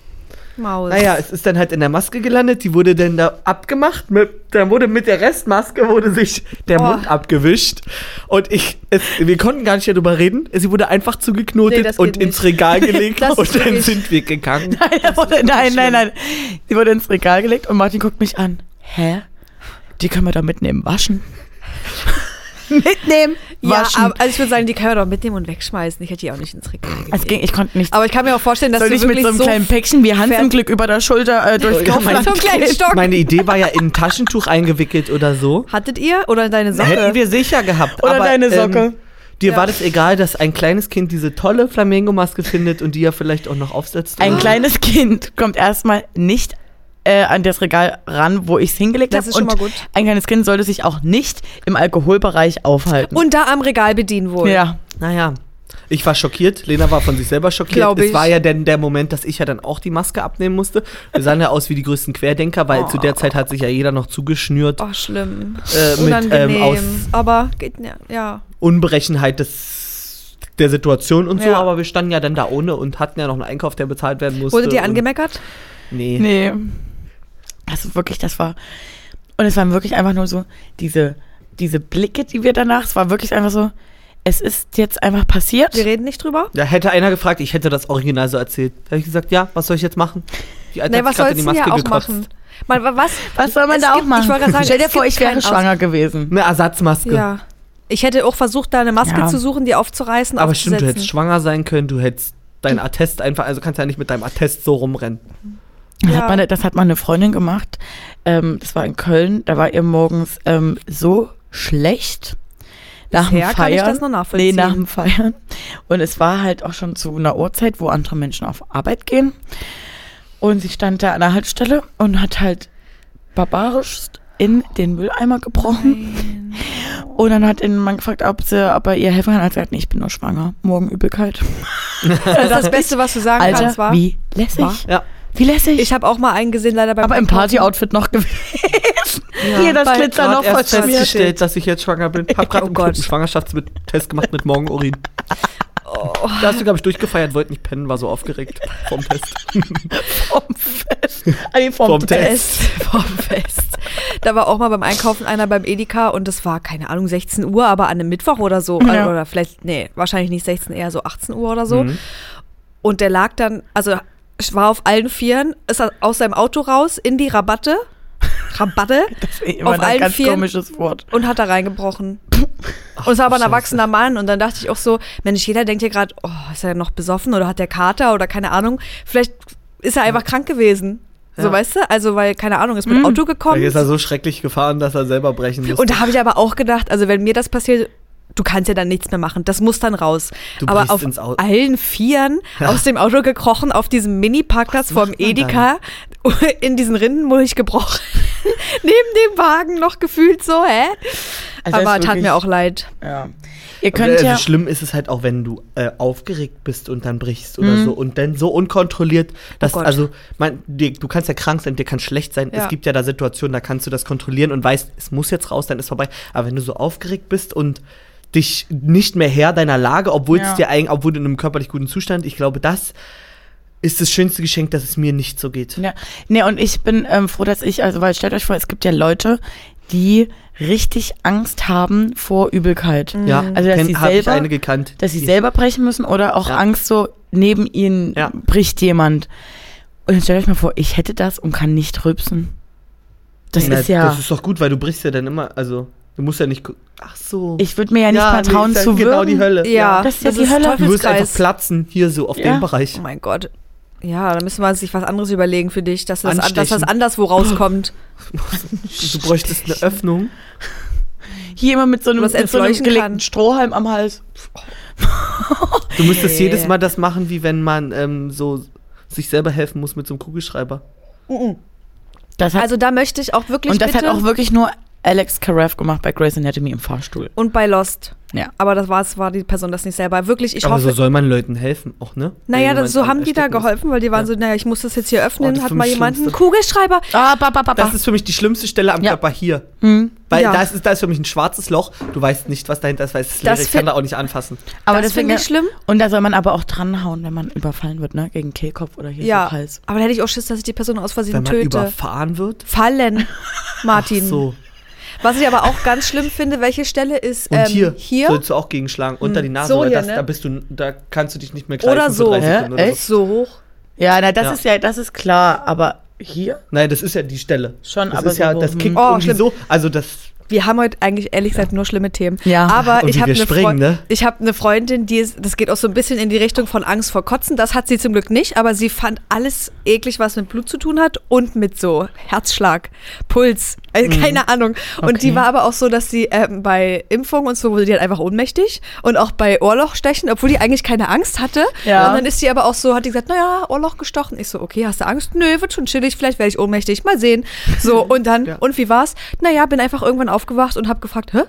Maus. Naja, es ist dann halt in der Maske gelandet, die wurde dann da abgemacht, mit, dann wurde mit der Restmaske wurde sich der Oh. Mund abgewischt und ich, es, wir konnten gar nicht darüber reden, sie wurde einfach Nee, zugeknotet das und geht ins nicht. Regal gelegt und dann sind wir gegangen. Nein, wurde, nein, nein, nein. Die wurde ins Regal gelegt und Martin guckt mich an. Hä? Die können wir da mitnehmen, waschen. Mitnehmen, ja, waschen. aber, also ich würde sagen, die können wir doch mitnehmen und wegschmeißen. Ich hätte die auch nicht ins Regal es ging, ich konnte nicht. Aber ich kann mir auch vorstellen, dass Soll du ich mit so einem so kleinen Päckchen wie Hans im Glück über der Schulter äh, durchs Ja, Kaufland so kleinen? Stock. Meine Idee war ja in ein Taschentuch eingewickelt oder so. Hattet ihr oder deine Socke? Hätten wir sicher gehabt. Oder aber, deine Socke. Ähm, dir Ja. war das egal, dass ein kleines Kind diese tolle Flamingo-Maske findet und die ja vielleicht auch noch aufsetzt. Ein oder? kleines Kind kommt erstmal nicht äh, an das Regal ran, wo ich es hingelegt Das habe. ist schon Und mal gut. ein kleines Kind sollte sich auch nicht im Alkoholbereich aufhalten. Und da am Regal bedienen wohl. ja. Naja, ich war schockiert. Lena war von sich selber schockiert. Glaub Es ich. war ja dann der Moment, dass ich ja dann auch die Maske abnehmen musste. Wir sahen ja aus wie die größten Querdenker, weil zu der Zeit hat sich ja jeder noch zugeschnürt. Oh, schlimm. Äh, mit, Unangenehm. ähm, aus aber geht, ja, ja. Unberechenheit des, der Situation und so. Ja. Aber wir standen ja dann da ohne und hatten ja noch einen Einkauf, der bezahlt werden musste. Wurdet ihr und- angemeckert? Nee. Nee. Also wirklich, das war. Und es waren wirklich einfach nur so diese, diese Blicke, die wir danach, es war wirklich einfach so, es ist jetzt einfach passiert. Wir reden nicht drüber? Da hätte einer gefragt, ich hätte das Original so erzählt. Da habe ich gesagt, ja, was soll ich jetzt machen? Die Alte Nee, hat was sollst du die ja Maske auch gekotzt. machen? Mal, wa- was? Was soll man Es da auch gibt- machen? Ich sagen, Stell dir vor, ich wäre schwanger gewesen. Eine Ersatzmaske. Ja. Ich hätte auch versucht, da eine Maske Ja. zu suchen, die aufzureißen. Aber stimmt, du hättest schwanger sein können, du hättest dein Attest einfach, also kannst ja nicht mit deinem Attest so rumrennen. Das, Ja. hat meine, das hat meine Freundin gemacht. Ähm, das war in Köln. Da war ihr morgens ähm, so schlecht. Nach dem Feiern. kann ich das noch nachvollziehen. Nee, nach dem Feiern. Und es war halt auch schon zu einer Uhrzeit, wo andere Menschen auf Arbeit gehen. Und sie stand da an der Haltestelle und hat halt barbarischst in den Mülleimer gebrochen. Und dann hat ihn man gefragt, ob, sie, ob er ihr helfen kann. Er hat gesagt, nee, ich bin nur schwanger. Morgen Übelkeit. Das ist das Beste, was du sagen Alter, kannst, war. wie lässig. War? Ja. Wie lässig. Ich habe auch mal einen gesehen, leider beim aber im. Party-Outfit noch gewesen. Hier das Glitzer noch erst verschmiert. festgestellt, dass ich jetzt schwanger bin. Hab gerade Oh einen. Schwangerschaftstest gemacht mit Morgenurin. Da hast du, glaube ich, durchgefeiert, wollte nicht pennen, war so aufgeregt vom Test. Vom Fest. Nee, vom, Vom Test. Fest, vom Fest. Da war auch mal beim Einkaufen einer beim Edeka und es war, keine Ahnung, 16 Uhr, aber an einem Mittwoch oder so. Ja. Oder vielleicht, nee, wahrscheinlich nicht 16, eher so 18 Uhr oder so. Mhm. Und der lag dann, also war auf allen Vieren, ist aus seinem Auto raus in die Rabatte. Rabatte Das ist immer Auf ein allen ganz Vieren. komisches Wort. und hat da reingebrochen. Und es war aber ein erwachsener Mann. Und dann dachte ich auch so, Mensch, jeder denkt hier gerade, oh, ist er noch besoffen oder hat der Kater oder keine Ahnung. Vielleicht ist er einfach krank gewesen. So, Ja. weißt du? Also, weil, keine Ahnung, ist mit Mhm. Auto gekommen. Vielleicht ist er so schrecklich gefahren, dass er selber brechen musste. Und da habe ich aber auch gedacht, also wenn mir das passiert, du kannst ja dann nichts mehr machen. Das muss dann raus. Du aber auf allen Vieren aus dem Auto gekrochen, auf diesem Mini-Parkplatz vorm Edeka, in diesen Rindenmulch gebrochen. Neben dem Wagen noch gefühlt so, hä? Also aber tat mir auch leid. Ja. Ihr könnt äh, ja. Schlimm ist es halt auch, wenn du äh, aufgeregt bist und dann brichst oder Mhm. so und dann so unkontrolliert, dass Oh also man, dir, du kannst ja krank sein, dir kann schlecht sein. Ja. Es gibt ja da Situationen, da kannst du das kontrollieren und weißt, es muss jetzt raus, dann ist vorbei. Aber wenn du so aufgeregt bist und dich nicht mehr Herr deiner Lage, obwohl es Ja. dir eigentlich, obwohl du in einem körperlich guten Zustand, ich glaube, das ist das schönste Geschenk, dass es mir nicht so geht. Ja. Nee, und ich bin ähm, froh, dass ich, also weil stellt euch vor, es gibt ja Leute, die richtig Angst haben vor Übelkeit. Ja, Also, dass sie habe ich selber- eine gekannt. Dass sie selber brechen müssen oder auch Ja. Angst so, neben ihnen Ja. bricht jemand. Und dann stellt euch mal vor, ich hätte das und kann nicht rülpsen. Das Na, ist ja. Das ist doch gut, weil du brichst ja dann immer, also Du musst ja nicht. Ach so. Ich würde mir ja nicht Ja, mal nee, ist zu genau würgen. die Hölle. Ja, Das ist ja die Hölle. Du wirst einfach platzen, hier so auf Ja. dem Bereich. Oh mein Gott. Ja, da müssen wir sich was anderes überlegen für dich, dass das, dass das Anstechen. anderswo rauskommt. Du bräuchtest eine Öffnung. Hier immer mit so einem, Was mit so einem gelegten kann. Strohhalm am Hals. Du müsstest Nee. jedes Mal das machen, wie wenn man ähm, so sich selber helfen muss mit so einem Kugelschreiber. Das hat, Also da möchte ich auch wirklich und das bitte hat auch wirklich nur Alex Karev gemacht bei Grey's Anatomy im Fahrstuhl. und bei Lost. Ja. Aber das war, war die Person das nicht selber. Wirklich, ich Aber hoffe. so soll man Leuten helfen, auch, ne? naja, das, so haben die da geholfen, weil die waren Ja. so, naja, ich muss das jetzt hier öffnen. Oh, das hat mal jemand einen. Kugelschreiber? Ah, ba, ba, ba, ba. Das ist für mich die schlimmste Stelle am Ja. Körper hier. Hm. Weil Ja. da, ist, da ist für mich ein schwarzes Loch. Du weißt nicht, was dahinter ist, weil es ist leer. Das Ich kann da auch nicht anfassen. Aber das deswegen, finde ich schlimm. Und da soll man aber auch dranhauen, wenn man überfallen wird, ne? Gegen Kehlkopf oder hier Ja, so Hals. aber da hätte ich auch Schiss, dass ich die Person aus Versehen Wenn man töte. überfahren wird. Fallen, Martin. So. Was ich aber auch ganz schlimm finde, welche Stelle ist Und ähm, hier, hier sollst du auch gegenschlagen. Unter die Nase, So weil hier, das, ne? da bist du, da kannst du dich nicht mehr greifen oder so. Hä? Oder Echt? so. so hoch. Ja, na, das Ja. ist ja, das ist klar, aber hier? Nein, das ist ja die Stelle. Schon, das aber ist ja, so, das hm. kickt Oh, irgendwie schlimm. so. Also das. Wir haben heute eigentlich ehrlich gesagt nur schlimme Themen. Ja. Aber Und ich habe eine, springen, Freund- ne? ich hab eine Freundin, die ist, das geht auch so ein bisschen in die Richtung von Angst vor Kotzen. Das hat sie zum Glück nicht, aber sie fand alles eklig, was mit Blut zu tun hat und mit so Herzschlag, Puls, also keine Ahnung. Und Okay. die war aber auch so, dass sie ähm, bei Impfungen und so wurde die halt einfach ohnmächtig und auch bei Ohrlochstechen, obwohl die eigentlich keine Angst hatte. Ja. Und dann ist sie aber auch so, hat die gesagt, naja, Ohrloch gestochen. Ich so, okay, hast du Angst? Nö, wird schon chillig, vielleicht werde ich ohnmächtig, mal sehen. So, und dann, Ja. und wie war's? Naja, bin einfach irgendwann aufgewacht und habe gefragt, hä?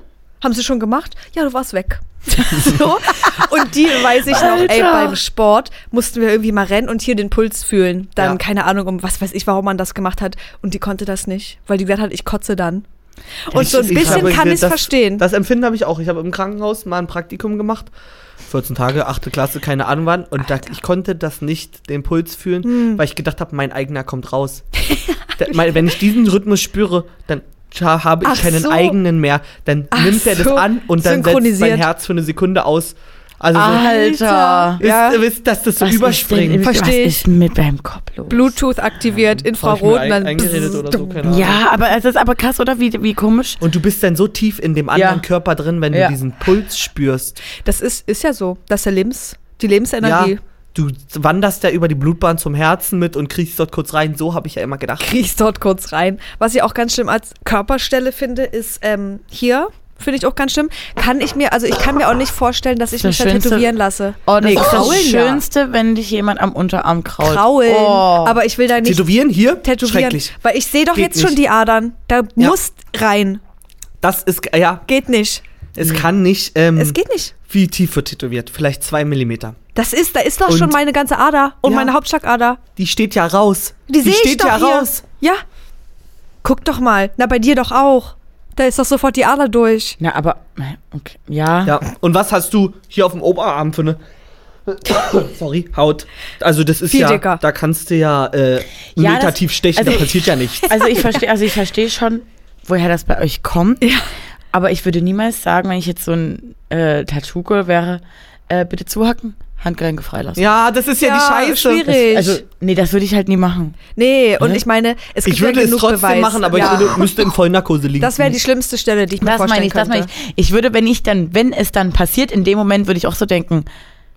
Haben sie schon gemacht? Ja, du warst weg. so. Und die weiß ich noch, ey, Alter. beim Sport mussten wir irgendwie mal rennen und hier den Puls fühlen. Dann Ja. keine Ahnung, um was weiß ich, warum man das gemacht hat. Und die konnte das nicht, weil die gesagt hat, ich kotze dann. Und so ein Ich bisschen habe kann ich es verstehen. Das Empfinden habe ich auch. Ich habe im Krankenhaus mal ein Praktikum gemacht. 14 Tage, 8. Klasse, keine Ahnung wann. Und da, ich konnte das nicht, den Puls fühlen, Hm. weil ich gedacht habe, mein eigener kommt raus. Da, mein, wenn ich diesen Rhythmus spüre, dann habe ich Ach keinen so. eigenen mehr. Dann Ach nimmt er das so. an und dann setzt mein Herz für eine Sekunde aus. Also so, Alter. wisst, Ja. ihr wisst, dass das so Was überspringt. Ist denn, Versteh was ich. ist mit deinem Kopf los? Bluetooth aktiviert, ich Infrarot dann. ein, eingeredet oder so, keine Ahnung. Ja, aber es ist aber krass, oder? Wie, wie komisch. Und du bist dann so tief in dem anderen Ja. Körper drin, wenn Ja. du diesen Puls spürst. Das ist, ist ja so. Das ist der Lebens, die Lebensenergie. Ja, du wanderst ja über die Blutbahn zum Herzen mit und kriegst dort kurz rein. So habe ich ja immer gedacht. kriegst dort kurz rein. Was ich auch ganz schlimm als Körperstelle finde, ist ähm, hier. Finde ich auch ganz schlimm. Kann ich mir, also ich kann mir auch nicht vorstellen, dass ich Das mich da tätowieren lasse. Oh, nee, das, ist Kraulen das ja. Schönste, wenn dich jemand am Unterarm krault. Kraulen. Oh. Aber ich will da nicht Tätowieren hier? tätowieren. Schrecklich. Weil ich sehe doch Geht jetzt schon nicht. die Adern. Da Ja. muss rein. Das ist, ja, Geht nicht. Es kann nicht. Ähm, Es geht nicht. Wie tief wird tätowiert? Vielleicht zwei Millimeter. Das ist, da ist doch Und- schon meine ganze Ader und Ja. meine Hauptschlagader. Die steht ja raus. Die, sehe ich steht doch ja hier. raus. Ja. Guck doch mal. Na, bei dir doch auch. Da ist doch sofort die Ader durch. Na, aber, okay. Ja. Ja. Und was hast du hier auf dem Oberarm für eine. Sorry, Haut. Also, das ist Viel ja. dicker. Da kannst du ja, äh, einen Ja, Meter das- tief stechen, also- da passiert ja nichts. Also ich verstehe, also ich verstehe schon, woher das bei euch kommt. Ja. Aber ich würde niemals sagen, wenn ich jetzt so ein äh, Tattoo-Girl wäre, äh, bitte zuhacken, Handgelenke freilassen. Ja, das ist ja, die Scheiße. schwierig. Also, nee, das würde ich halt nie machen. Nee, und Hä? ich meine, es gibt Ich würde ja es genug trotzdem Beweis. machen, aber ja. ich würde, müsste in Vollnarkose liegen. Das wäre die schlimmste Stelle, die ich mir Das vorstellen meine ich, das könnte. meine ich. Ich würde, wenn ich dann, wenn es dann passiert, in dem Moment würde ich auch so denken,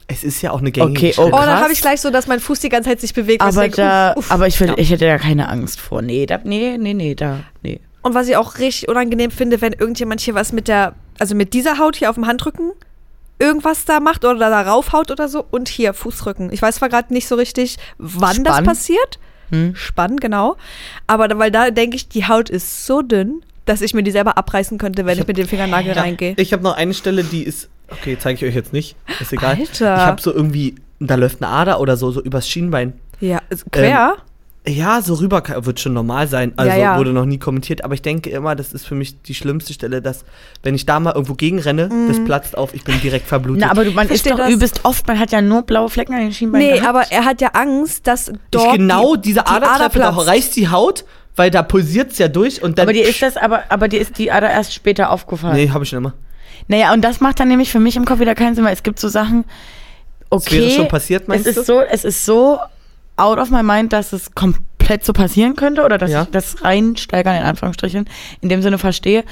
Es ist ja auch eine gängige Okay, Stelle. Oh, dann habe ich gleich so, dass mein Fuß die ganze Zeit sich bewegt. und ich aber denke, da, uff, uff. aber ich, will, ich hätte da keine Angst vor. Nee, da, nee, nee, nee, da, nee. Und was ich auch richtig unangenehm finde, wenn irgendjemand hier was mit der, also mit dieser Haut hier auf dem Handrücken irgendwas da macht oder da raufhaut oder so und hier Fußrücken. Ich weiß zwar gerade nicht so richtig, wann das Spann. passiert. Hm. Spannend, genau. Aber weil da denke ich, die Haut ist so dünn, dass ich mir die selber abreißen könnte, wenn ich, hab- mit dem Fingernagel Ja, reingehe. Ich habe noch eine Stelle, die ist. Okay, zeige ich euch jetzt nicht. Ist egal. Alter. Ich habe so irgendwie. Da läuft eine Ader oder so, so übers Schienbein. Ja, quer. Ja, so rüber kann- wird schon normal sein. Also Ja, ja. wurde noch nie kommentiert. Aber ich denke immer, das ist für mich die schlimmste Stelle, dass, wenn ich da mal irgendwo gegenrenne, das platzt auf, ich bin direkt verblutet. Na, aber du, man ist doch das. übelst oft, man hat ja nur blaue Flecken an den Schienbeinen nee, gehabt. aber er hat ja Angst, dass dort ich genau die, diese die Ader da reißt die Haut, weil da pulsiert's ja durch und dann. aber dir ist das, aber, aber dir ist die Ader erst später aufgefallen. Nee, habe ich schon immer. Naja, und das macht dann nämlich für mich im Kopf wieder keinen Sinn, weil es gibt so Sachen, okay. wäre schon passiert, meinst es du? ist so, es ist so out of my mind, dass es komplett so passieren könnte oder dass Ja. ich das reinsteigern in Anführungsstrichen in dem Sinne verstehe.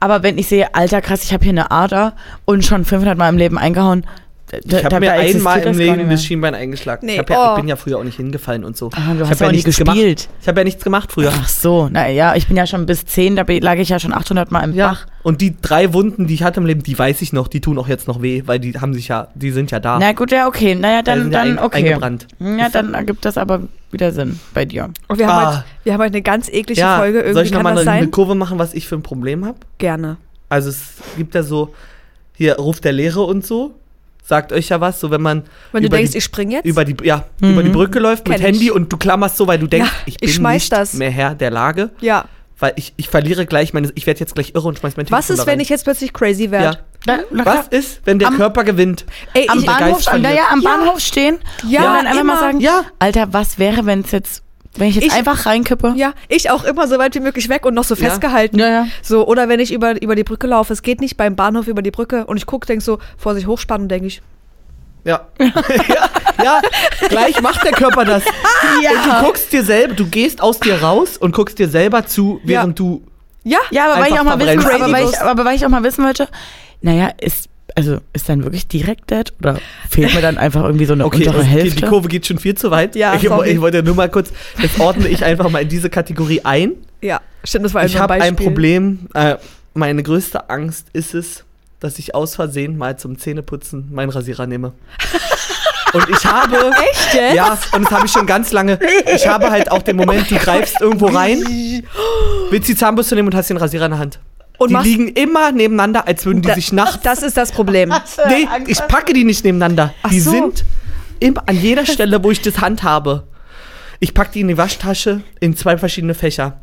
Aber wenn ich sehe, alter krass, ich habe hier eine Ader und schon 500 Mal im Leben eingehauen, Ich habe mir einmal im Leben das Schienbein eingeschlagen. Nee, ich, hab ja, oh. ich bin ja früher auch nicht hingefallen und so. Ah, du ich hast hab auch nie nichts gespielt. Gemacht. Ich habe ja nichts gemacht früher. Ach so, naja, ich bin ja schon bis 10, da lag ich ja schon 800 Mal im Ja. Bach. Und die drei Wunden, die ich hatte im Leben, die weiß ich noch, die tun auch jetzt noch weh, weil die haben sich ja, die sind ja da. Na gut, ja, okay. Naja, dann, sind ja dann ein- okay. eingebrannt. Ja, dann ergibt das aber wieder Sinn bei dir. Und wir haben, Ah. heute, wir haben heute eine ganz eklige ja, Folge. Irgendwie soll ich kann nochmal eine, eine? Kurve machen, was ich für ein Problem habe? Gerne. Also es gibt ja so, hier Ruf der Lehre und so, sagt euch ja was, so wenn man Wenn du über denkst, die, ich spring jetzt. über die, ja, Mhm. über die Brücke läuft mit Kenn ich. Handy und du klammerst so, weil du denkst, Ja, ich ich bin schmeiß nicht das. mehr Herr der Lage, ja. weil ich, ich verliere gleich meine, ich werde jetzt gleich irre und schmeiß mein Was Telefon ist, da wenn ich jetzt plötzlich crazy ja. werde? Klar. Was ist, wenn der Am- Körper gewinnt? Ey, Am ich, der Geist Bahnhof, naja, am Ja. Bahnhof stehen Ja, und dann einfach immer. mal sagen, Ja. Alter, was wäre, wenn es jetzt, wenn ich jetzt Ich- einfach reinkippe? ja, ich auch immer so weit wie möglich weg und noch so Ja. festgehalten. Ja, ja. So, oder wenn ich über, über die Brücke laufe, es geht nicht beim Bahnhof über die Brücke und ich gucke, denk so, vor sich hochspannen und denke ich, Ja. ja. Ja, gleich macht der Körper das. Ja. Und du guckst dir selber, du gehst aus dir raus und guckst dir selber zu, während du. ja, Ja, aber weil ich auch mal wissen, aber weil ich, aber weil ich auch mal wissen wollte, naja, ist, also ist dann wirklich direkt dead oder fehlt mir dann einfach irgendwie so eine Okay, untere die, Hälfte? die Kurve geht schon viel zu weit. Ja, ich, ich wollte nur mal kurz, das ordne ich einfach mal in diese Kategorie ein. ja, stimmt, das war Ich habe ein. Problem. Äh, meine größte Angst ist es, dass ich aus Versehen mal zum Zähneputzen meinen Rasierer nehme. Und ich habe. Echt jetzt? Ja, und das habe ich schon ganz lange. Ich habe halt auch den Moment, du greifst irgendwo rein, willst die Zahnbürste nehmen und hast den Rasierer in der Hand. Und die machst- liegen immer nebeneinander, als würden die Da- sich nachts. Das ist das Problem. Nee, ich packe die nicht nebeneinander. Ach die so. sind im, an jeder Stelle, wo ich das Hand habe. Ich packe die in die Waschtasche in zwei verschiedene Fächer.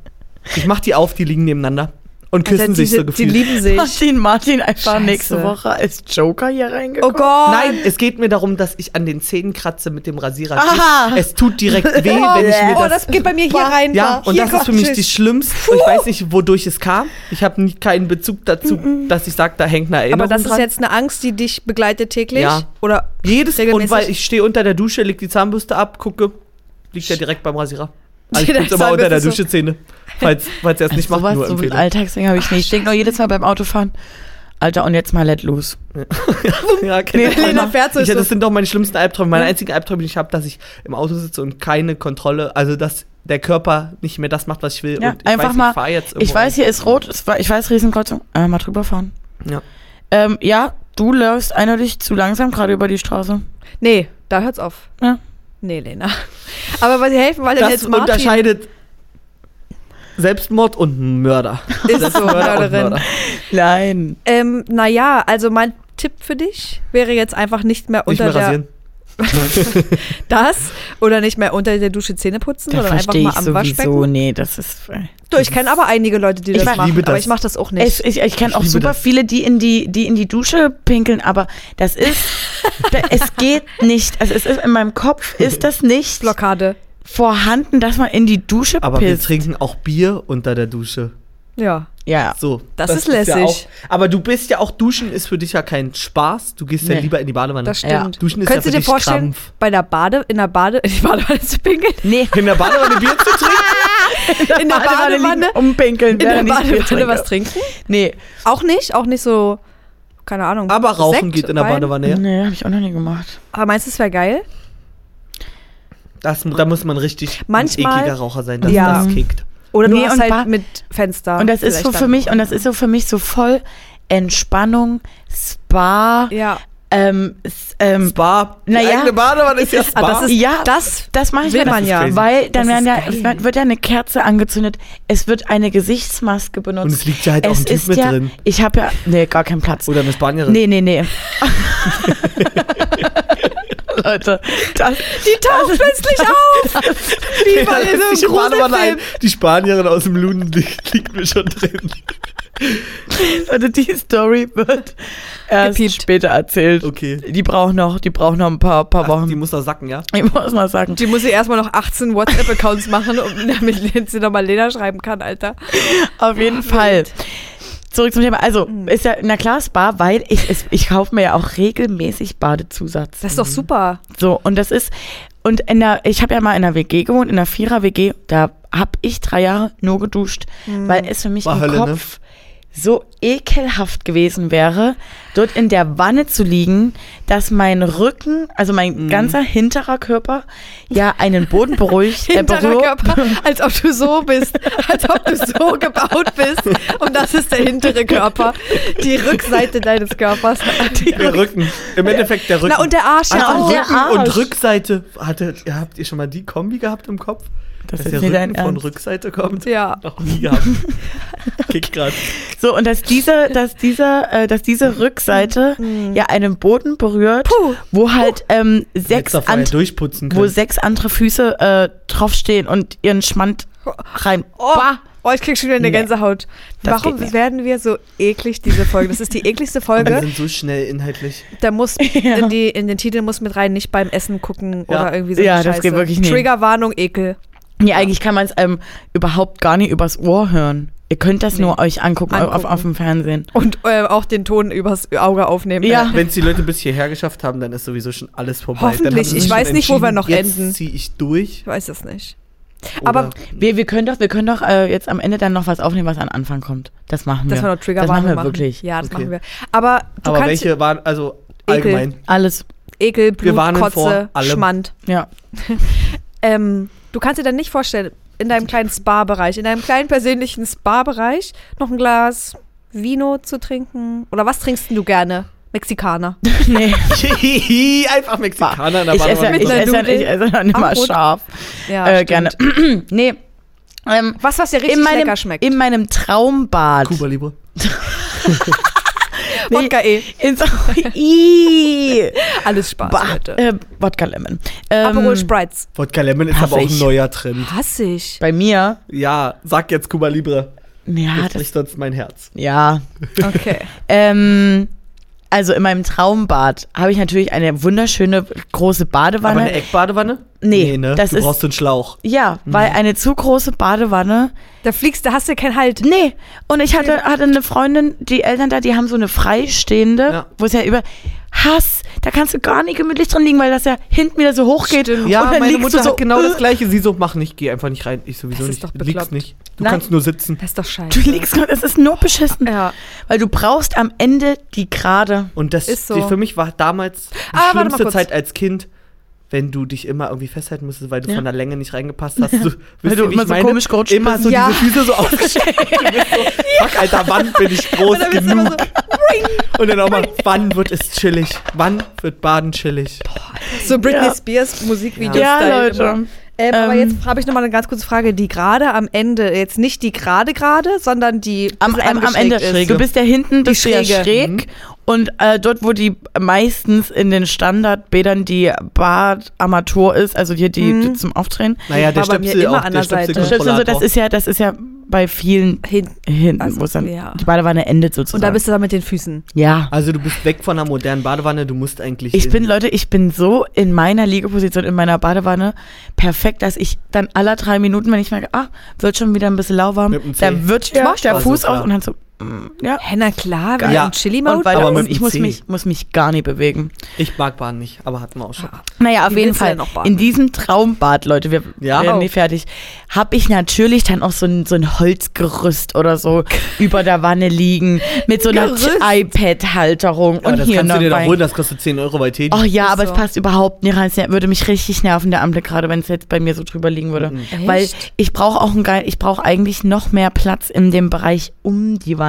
Ich mache die auf, die liegen nebeneinander. Und küssen Also sich diese- so die gefühlt. lieben sich. Martin, Martin einfach Scheiße. nächste Woche als Joker hier Oh reingekommen. Gott. Nein, es geht mir darum, dass ich an den Zähnen kratze mit dem Rasierer. Aha. Es tut direkt weh, wenn ich mir oh, das das geht bei mir hier rein. Ja, und das ist für mich die schlimmste. Und ich weiß nicht, wodurch es kam. Ich habe nie- keinen Bezug dazu, dass ich sage, da hängt eine Erinnerung Aber das ist dran. jetzt eine Angst, die dich begleitet täglich? Ja. Oder Jedes, und regelmäßig? weil ich stehe unter der Dusche, leg die Zahnbürste ab, gucke, liegt der direkt beim Rasierer. Also ich putze immer unter der so- Dusche Zähne. Falls, falls er es nicht macht, Sowas, nur so Empfehlung. Alltagsding habe ich nicht. Ich denke nur jedes Mal beim Autofahren, Alter, und jetzt mal let loose. Ja, kenn Nee. Lena fährt so ich, so. Das sind doch meine schlimmsten Albträume. Meine Ja. einzigen Albträume, die ich habe, dass ich im Auto sitze und keine Kontrolle, also dass der Körper nicht mehr das macht, was ich will. Ja, und ich einfach weiß, mal- Ich, fahr jetzt Ich weiß, hier ist rot, ich weiß, Riesenkreuzung, äh, mal drüber fahren. Ja. Ähm, ja, du läufst eindeutig zu langsam gerade über die Straße. Nee, da hört's auf. Ja. Nee, Lena. Aber was sie helfen, weil Das jetzt Martin unterscheidet Selbstmord und Mörder. ist so Mörderin. Mörder. Nein. Ähm, naja, also mein Tipp für dich wäre jetzt einfach nicht mehr Nicht unter mehr der rasieren. das oder nicht mehr unter der Dusche Zähne putzen, Da sondern einfach verstehe mal ich am sowieso. Waschbecken. Nee, das ist. äh, Du, ich kenne aber einige Leute, die Ich das machen, liebe aber das. ich mache das auch nicht. Es, ich ich kenne Ich auch super das. viele, die in die, die in die Dusche pinkeln, aber das ist, da, es geht nicht. Also es ist in meinem Kopf ist das nicht Blockade. vorhanden, dass man in die Dusche Aber wir pisst. trinken auch Bier unter der Dusche. Ja. Ja. So. Das ist ja lässig. auch, aber du bist ja auch, Duschen ist für dich ja kein Spaß. Du gehst ja Nee. lieber in die Badewanne. Das Ja. stimmt. Duschen ist Könntest ja du für dir dich vorstellen, Krampf. bei der Bade, in der Bade, in die Badewanne zu pinkeln? Nee. In der Badewanne Bier zu trinken? In der Badewanne? liegen, umpinkeln. In der Badewanne was trinken? Nee. Auch nicht? Auch nicht so, keine Ahnung. Aber Rauchen Sekt, geht in der? Badewanne, ja. Nee, habe ich auch noch nie gemacht. Aber meinst du, es wäre geil? Das, da muss man richtig Manchmal- ein ekliger Raucher sein, dass Ja. das kickt. Oder du Nee, hast halt Ba- mit Fenster. Und das ist so für mich, und das ist so für mich so voll Entspannung, Spa, Ja. ähm, ähm, Spa. Naja. eigene Badewanne ist ja Spa. Ah, das ist, Ja, das Das mache ich will ja, man ja. crazy. Weil dann werden ja, geil. wird- ja eine Kerze angezündet, es wird eine Gesichtsmaske benutzt. Und es liegt ja halt auch es ein Typ ist mit ja, drin. Ich habe ja, nee, gar keinen Platz. Oder eine Spanierin. Nee, nee, nee. Leute, das, Die taucht plötzlich auf! Wie bei Ja, so das einem die. Die Spanierin aus dem Luden liegt, liegt mir schon drin. Leute, die Story wird erst Gepiept. später erzählt. Okay. Die braucht noch, die braucht noch ein paar, paar Ach, Wochen. die muss noch sacken, ja? ich muss mal sagen. Die muss sie erstmal noch 18 WhatsApp-Accounts machen, um, damit sie nochmal Lena schreiben kann, Alter. Auf jeden Fall. Zurück zum Thema. Also, Mhm. ist ja, na klar, Spa, weil ich, es, ich kaufe mir ja auch regelmäßig Badezusatz. Das ist doch super. So, und das ist, Und in der, ich habe ja mal in einer WG gewohnt, in einer Vierer-WG, da habe ich drei Jahre nur geduscht, weil es für mich War im Hölle, ne? So ekelhaft gewesen wäre, dort in der Wanne zu liegen, dass mein Rücken, also mein Mhm. ganzer hinterer Körper, ja einen Boden beruhigt, äh, Hinterer. Körper, als ob du so bist, als ob du so gebaut bist. Und das ist der hintere Körper, die Rückseite deines Körpers. Die Der Rücken. Im Endeffekt der Rücken. Na und der Arsch ja Ach, auch. der Rücken Arsch. und Rückseite. Hatte, habt ihr schon mal die Kombi gehabt im Kopf? Das Dass ist der nicht Rücken von. Rückseite kommt? Ja. Noch nie gehabt. Kick grad. So, und dass diese, dass diese, äh, dass diese Rückseite ja einen Boden berührt, Mhm. Puh. wo halt ähm, sechs, and, wo sechs andere Füße äh, draufstehen und ihren Schmand rein. Oh, Bah. oh, ich krieg schon wieder eine Nee. Gänsehaut. Das Warum werden wir so eklig, diese Folge? Das ist die ekligste Wir Folge. sind so schnell inhaltlich. Da muss in, die, in den Titel muss mit rein, nicht beim Essen gucken Ja. oder irgendwie so. Ja, eine das Scheiße. geht wirklich nicht. Triggerwarnung, Ekel. Nee, eigentlich kann man es ähm, überhaupt gar nicht übers Ohr hören. Ihr könnt das Nee. nur euch angucken, Auf, Angucken. auf dem Fernsehen. Und äh, auch den Ton übers Auge aufnehmen. Ja. Wenn es die Leute bis hierher geschafft haben, dann ist sowieso schon alles vorbei. Hoffentlich. Ich weiß nicht, wo wir noch jetzt enden. ziehe ich durch. Ich weiß es nicht. Oder- Aber Wir, wir können doch, wir können doch äh, jetzt am Ende dann noch was aufnehmen, was an Anfang kommt. Das machen wir. dass wir noch das Triggerwarnung machen wir wirklich. Ja, das Okay. machen wir. Aber du Aber kannst welche waren, also Ekel. allgemein. Alles. Ekel, Blut, vor Kotze, allem. Schmand. Ja. Ähm, du kannst dir dann nicht vorstellen, in deinem kleinen Spa-Bereich, in deinem kleinen persönlichen Spa-Bereich noch ein Glas Vino zu trinken? Oder was trinkst denn du gerne? Mexikaner. Nee. Einfach Mexikaner. in der Ich esse, ich, esse, ich esse dann immer Abbrot. scharf. Ja, äh, gerne. nee. Ähm, Was, was dir richtig in meinem, lecker schmeckt. in meinem Traumbad. Cuba Libre. Wodka eh. in so, Ih. Alles Spaß, Bah, Leute. äh, Wodka Lemon. Ähm, Aperol Sprites. Wodka Lemon ist aber auch ein neuer Trend. Hasse ich. Bei mir, Ja, sag jetzt Cuba Libre. ja, Das das, bricht sonst mein Herz. ja. Okay. Ähm, also in meinem Traumbad habe ich natürlich eine wunderschöne große Aber Badewanne. eine Eckbadewanne? Nee, ne? das du ist- brauchst einen Schlauch. ja, weil Mhm. eine zu große Badewanne. Da fliegst du, hast du keinen Halt. Nee, und ich hatte, hatte eine Freundin, die Eltern da, die haben so eine freistehende, Ja. wo es ja über Hass, da kannst du gar nicht gemütlich drin liegen, weil das ja hinten wieder so hoch geht. Stimmt. Ja, und dann meine Mutter so, hat genau das äh, gleiche. Sie so, mach nicht, geh einfach nicht rein. Ich sowieso Das ist nicht. liegst nicht. Du Nein. kannst nur sitzen. Das ist doch scheiße. Du liegst, es ist nur beschissen. Ja. Weil du brauchst am Ende die gerade. Und das Ist so. für mich war damals die Ah, schlimmste. Zeit als Kind, wenn du dich immer irgendwie festhalten musstest, weil du Ja. von der Länge nicht reingepasst hast. Du, wisst du immer ich so meine? komisch gerutscht Immer so Ja. diese Füße so aufgestellt. du bist so, fuck, Alter, wann bin ich groß du genug? immer so, Und dann auch mal, wann wird es chillig? Wann wird Baden chillig? So Britney Ja. Spears Musikvideos. Ja, Style Leute. immer. Ähm, aber Ähm. jetzt habe ich noch mal eine ganz kurze Frage. Die gerade am Ende, jetzt nicht die gerade gerade, sondern die Am, am, am Ende, ist. du bist ja hinten, bist du ja Schräge. Und äh, dort, wo die meistens in den Standardbädern die Badarmatur ist, also hier die, Mhm. die zum Aufdrehen. Naja, der Stöpsel immer auch, an der der Seite. Das, ist also, Stöpselkontrollator. das ist ja, das ist ja bei vielen Hin. hinten, Also, wo es dann ja. die Badewanne endet sozusagen. Und da bist du dann mit den Füßen. ja. Also du bist weg von einer modernen Badewanne, du musst eigentlich. Ich in- bin, Leute, ich bin so in meiner Liegeposition, in meiner Badewanne perfekt, dass ich dann alle drei Minuten, wenn ich merke, ah, wird schon wieder ein bisschen lauwarm, da wird Ja. ja, der Also Fuß klar. aus und dann so, ja. Hä, na klar, wir Ja. im Chili-Mode. Und, und ich muss mich, muss mich gar nicht bewegen. Ich mag Baden nicht, aber hatten wir auch schon. Naja, auf Wie jeden Fall. denn noch baden? In diesem Traumbad, Leute, wir Ja. werden nie fertig, habe ich natürlich dann auch so ein, so ein Holzgerüst oder so über der Wanne liegen mit so einer iPad-Halterung Ja, und das hier kannst noch du dir doch holen, das kostet 10 Euro bei Teddy. Oh ja, aber so. es passt überhaupt nicht rein. Es würde mich richtig nerven, der Anblick, gerade wenn es jetzt bei mir so drüber liegen würde. Mhm. Weil ich brauche auch ein geil, ich brauche eigentlich noch mehr Platz in dem Bereich um die Wanne.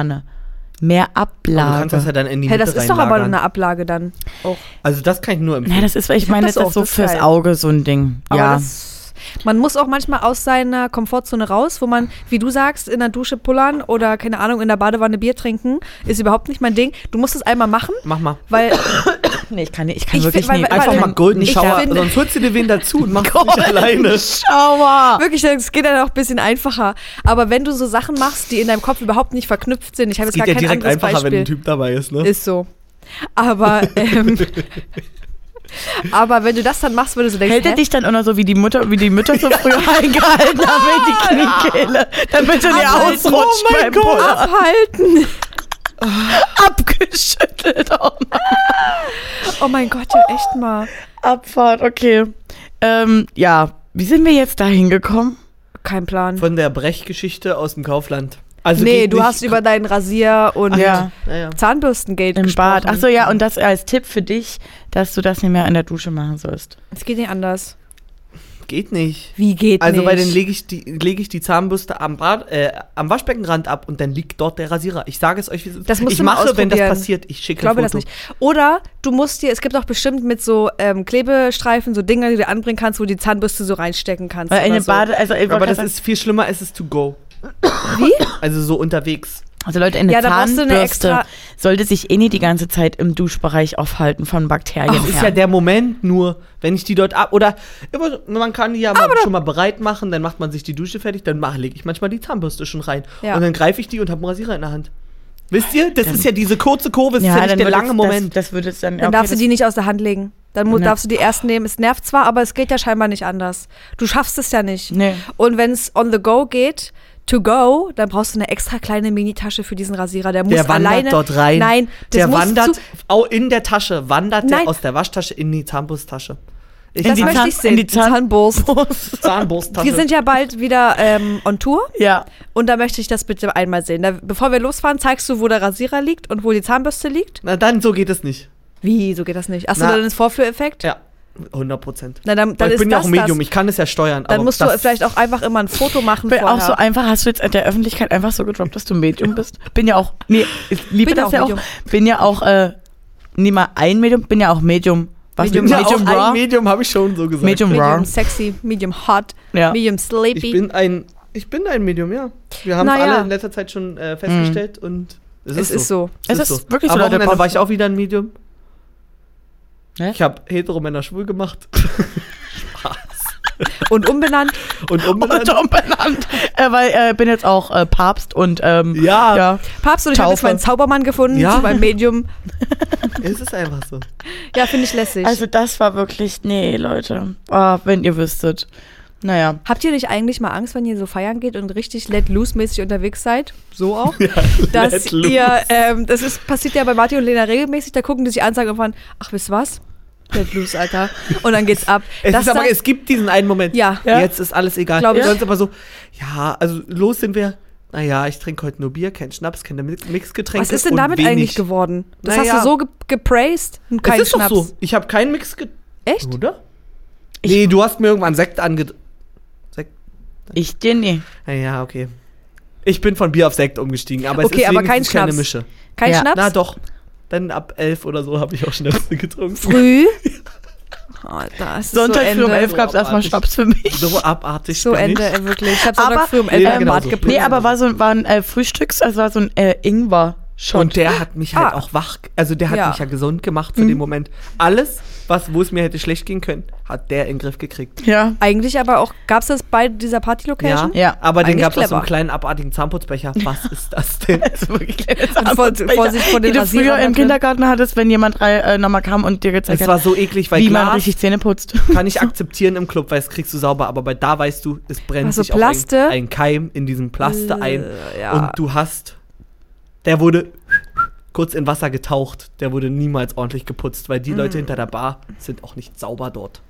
Mehr Aber du kannst das Ablage. ja dann in die Mitte das ist doch aber reinlagern. eine Ablage dann. Auch. Also das kann ich nur empfehlen. Nein, das ist, ich Ich meine, das das, auch, ist so das fürs. Auge so ein Ding. Aber ja. das, man muss auch manchmal aus seiner Komfortzone raus, wo man, wie du sagst, in der Dusche pullern oder, keine Ahnung, in der Badewanne Bier trinken, ist überhaupt nicht mein Ding. Du musst es einmal machen, Mach mal. weil Nee, ich kann, nicht, ich kann Ich wirklich nicht. weil- Einfach weil- mal Golden Shower, sonst holst du dir wen dazu und machst es nicht alleine. Schauer. wirklich, es geht dann auch ein bisschen einfacher. Aber wenn du so Sachen machst, die in deinem Kopf überhaupt nicht verknüpft sind, ich habe jetzt gar ja kein direkt einfacher, wenn Beispiel. ein Typ dabei ist, ne? Ist so. Aber, ähm, aber wenn du das dann machst, würdest du denkst, Hält er dich dann immer so wie die Mutter, wie die Mütter so früher eingehalten haben in die Kniekehle, damit du dir ausrutscht Oh mein beim Gott, Puller. abhalten. Abgeschüttelt auch mal. Oh mein Gott, ja echt mal. Abfahrt, okay. Ähm, ja, wie sind wir jetzt da hingekommen? Kein Plan. Von der Brechgeschichte aus dem Kaufland. Also nee, du hast über deinen Rasier und ja. Naja. Zahnbürstengate Im gesprochen. Bad. Achso, ja, und das als Tipp für dich, dass du das nicht mehr in der Dusche machen sollst. Es geht nicht anders. Geht nicht. Wie geht Also nicht? bei den lege ich die lege ich die Zahnbürste am Bad, äh, am Waschbeckenrand ab und dann liegt dort der Rasierer. Ich sage es euch, wie es ist. Das musst ich mache, wenn das passiert, ich schicke Ich glaube das nicht. Oder du musst dir, es gibt auch bestimmt mit so ähm, Klebestreifen, so Dinger, die du anbringen kannst, wo du die Zahnbürste so reinstecken kannst. Eine so. Bade, also, Aber das ist viel schlimmer, es ist to go. Wie? Also so unterwegs. Also Leute, eine Ja, eine Zahnbürste extra- sollte sich eh nie die ganze Zeit im Duschbereich aufhalten von Bakterien. Das ist ja der Moment nur, wenn ich die dort ab oder immer, man kann die ja mal schon mal bereit machen, dann macht man sich die Dusche fertig, dann mach- lege ich manchmal die Zahnbürste schon rein Ja. und dann greife ich die und habe einen Rasierer in der Hand. Wisst ihr, das ist ja diese kurze Kurve, das ist ja nicht der lange es- Moment. Das, das würde es dann. Dann okay, darfst du die nicht aus der Hand legen. Dann Ne. darfst du die erst nehmen. Es nervt zwar, aber es geht ja scheinbar nicht anders. Du schaffst es ja nicht. Nee. Und wenn es on the go geht, to go, dann brauchst du eine extra kleine Minitasche für diesen Rasierer. Der muss der wandert alleine dort rein. Nein, der wandert zu, in der Tasche, wandert Nein. der aus der Waschtasche in die Zahnbürsttasche. Ich das möchte Zahn- ich sehen. in die Zahn- Zahnbürste. Zahnbürsttasche. Wir sind ja bald wieder ähm, on Tour Ja. und da möchte ich das bitte einmal sehen. Da, bevor wir losfahren, zeigst du, wo der Rasierer liegt und wo die Zahnbürste liegt. Na dann, so geht es nicht. Wie, so geht das nicht? Achso, dann ist Vorführeffekt? Ja, 100 Prozent. Na, dann, dann ich ist bin ja auch Medium, das. ich kann es ja steuern. Dann aber musst du vielleicht auch einfach immer ein Foto machen Bin vorher. auch so einfach, hast du jetzt in der Öffentlichkeit einfach so gedroppt, dass du Medium bist? Bin ja auch, nee, ich liebe Bin ja das auch ja auch. Medium. Bin ja auch, äh, nie mal ein Medium, bin ja auch Medium. Was Medium- Medium, ja, Medium auch Raw? ein Medium habe ich schon so gesagt. Medium Medium Raw. sexy, medium hot, Ja. medium Ich sleepy. bin ein, ich bin ein Medium, ja. Wir haben es Naja. alle in letzter Zeit schon äh, festgestellt und es, es ist so. Es ist wirklich so, Am Wochenende war ich auch wieder ein Medium. Hä? Ich habe Hetero-Männer schwul gemacht. Und umbenannt. und Und umbenannt. umbenannt. äh, weil äh, bin jetzt auch äh, Papst und ähm, Ja, ja. Papst und ich habe jetzt meinen Zaubermann gefunden Ja. zu meinem Medium. es ist einfach so. Ja, finde ich lässig. Also das war wirklich, nee, Leute. Oh, wenn ihr wüsstet. Naja. Habt ihr nicht eigentlich mal Angst, wenn ihr so feiern geht und richtig let loose mäßig unterwegs seid? So auch? dass let loose. ihr, ähm, das ist, passiert ja bei Martin und Lena regelmäßig, da gucken die sich an und sagen irgendwann, ach, wisst ihr was? Let loose, Alter. Und dann geht's ab. Es, Das ist aber, es gibt diesen einen Moment. Ja. Ja. Jetzt ist alles egal. Glaub ich. Sonst aber so, ja, also los sind wir. Naja, ich trinke heute nur Bier, kein Schnaps, keine Mix- Mixgetränke. Was ist denn und damit wenig. eigentlich geworden? Das Naja. hast du so ge gepraised und kein es ist Schnaps. doch so. Ich habe keinen Mix Echt? Oder? Ich- nee, du hast mir irgendwann Sekt ange... Sekt? Ich dir nie. Naja, okay. Ich bin von Bier auf Sekt umgestiegen, aber es Okay, ist aber kein keine Schnaps. Mische. Kein Ja. Schnaps? Na doch. Dann ab elf oder so habe ich auch Schnäpse getrunken. Früh? Ist Sonntag so früh um elf gab es erstmal. Schnaps für mich. So abartig So Ende, ich. äh, wirklich. Ich habe Aber- Sonntag früh um elf Ja, im genau Bad so. geputzt. Nee, aber war so war ein äh, Frühstücks, also war so ein äh, Ingwer. Shot. Und der hat mich halt Ah. auch wach, also der hat Ja. mich ja gesund gemacht für den Moment. Alles, was, wo es mir hätte schlecht gehen können, hat der in den Griff gekriegt. ja. Eigentlich aber auch, gab es das bei dieser Party-Location? Ja. Aber den gab es auf so einem kleinen abartigen Zahnputzbecher. Was ist das denn? Also wirklich kleine Und vor- Vorsicht vor den die du früher im drin. Kindergarten hattest, wenn jemand drei, äh, nochmal kam und dir gezeigt Es hat, war so eklig, weil wie man Glas richtig Zähne putzt. kann ich akzeptieren im Club, weil es kriegst du sauber, aber bei da weißt du, es brennt Also sich auch Plaste? ein, ein Keim in diesem Plaste ein Äh, ja. und du hast, der wurde kurz in Wasser getaucht, der wurde niemals ordentlich geputzt, weil die Mm. Leute hinter der Bar sind auch nicht sauber dort.